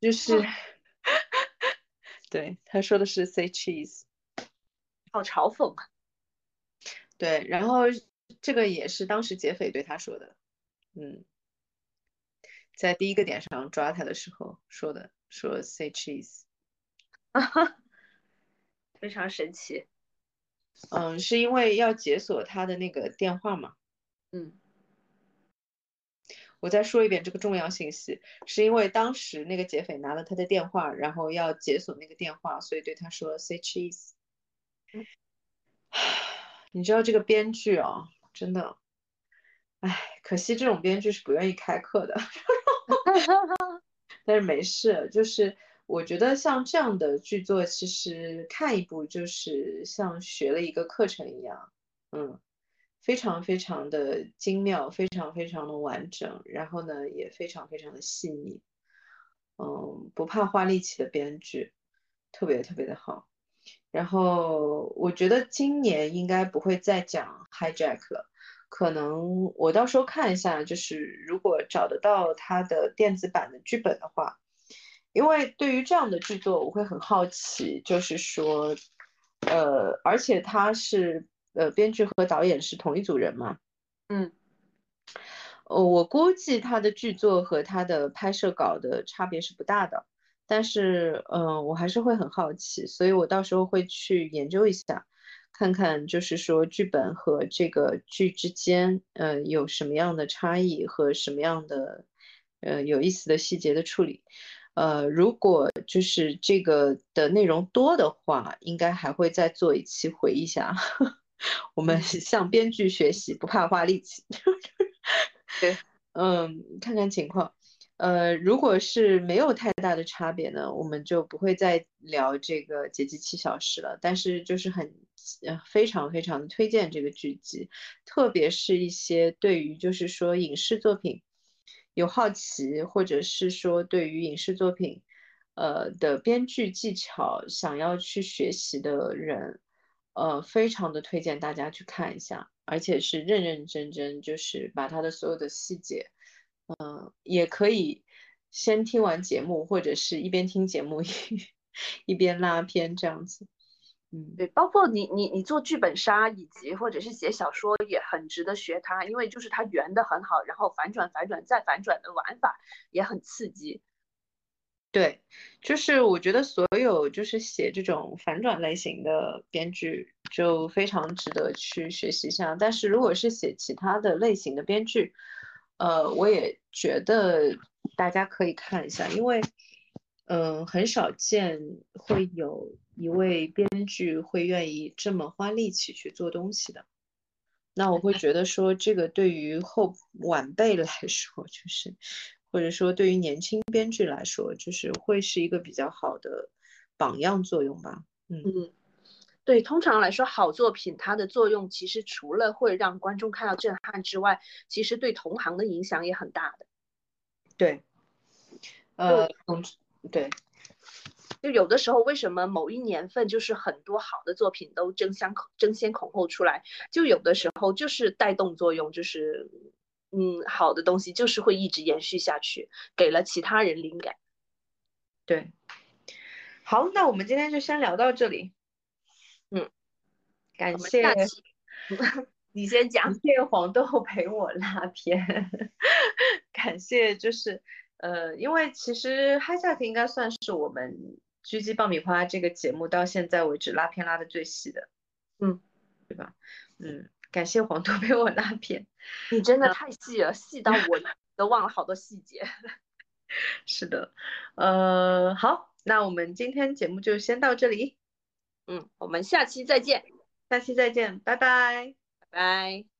就是 对他说的是 say cheese，好嘲讽啊。对，然后。这个也是当时劫匪对他说的，嗯，在第一个点上抓他的时候说的，说 say cheese，非常神奇，嗯，是因为要解锁他的那个电话嘛，嗯，我再说一遍这个重要信息，是因为当时那个劫匪拿了他的电话，然后要解锁那个电话，所以对他说 say cheese，你知道这个编剧啊。真的，哎，可惜这种编剧是不愿意开课的。但是没事，就是我觉得像这样的剧作，其实看一部就是像学了一个课程一样，嗯，非常非常的精妙，非常非常的完整，然后呢也非常非常的细腻，嗯，不怕花力气的编剧，特别特别的好。然后我觉得今年应该不会再讲 hijack 了，可能我到时候看一下，就是如果找得到它的电子版的剧本的话，因为对于这样的剧作，我会很好奇，就是说，呃，而且他是呃编剧和导演是同一组人嘛，嗯，呃，我估计他的剧作和他的拍摄稿的差别是不大的。但是，嗯，我还是会很好奇，所以我到时候会去研究一下，看看就是说剧本和这个剧之间，呃，有什么样的差异和什么样的，呃，有意思的细节的处理。呃，如果就是这个的内容多的话，应该还会再做一期回忆一下。我们向编剧学习，不怕花力气。对，嗯，看看情况。呃，如果是没有太大的差别呢，我们就不会再聊这个劫机七小时了。但是就是很，非常非常的推荐这个剧集，特别是一些对于就是说影视作品有好奇，或者是说对于影视作品，呃的编剧技巧想要去学习的人，呃，非常的推荐大家去看一下，而且是认认真真，就是把它的所有的细节。嗯，也可以先听完节目，或者是一边听节目一 一边拉片这样子。嗯，对，包括你你你做剧本杀以及或者是写小说也很值得学它，因为就是它圆的很好，然后反转反转再反转的玩法也很刺激。对，就是我觉得所有就是写这种反转类型的编剧就非常值得去学习一下，但是如果是写其他的类型的编剧。呃，我也觉得大家可以看一下，因为，嗯，很少见会有一位编剧会愿意这么花力气去做东西的。那我会觉得说，这个对于后晚辈来说，就是，或者说对于年轻编剧来说，就是会是一个比较好的榜样作用吧。嗯。对，通常来说，好作品它的作用其实除了会让观众看到震撼之外，其实对同行的影响也很大的。对，呃，嗯，对，就有的时候，为什么某一年份就是很多好的作品都争相争先恐后出来？就有的时候就是带动作用，就是嗯，好的东西就是会一直延续下去，给了其他人灵感。对，好，那我们今天就先聊到这里。嗯，感谢，你先讲。感谢黄豆陪我拉片，感谢就是呃，因为其实嗨夏天应该算是我们狙击爆米花这个节目到现在为止拉片拉的最细的，嗯，对吧？嗯，感谢黄豆陪我拉片，你真的太细了，细到我 都忘了好多细节。是的，呃，好，那我们今天节目就先到这里，嗯，我们下期再见，下期再见，拜拜。拜拜。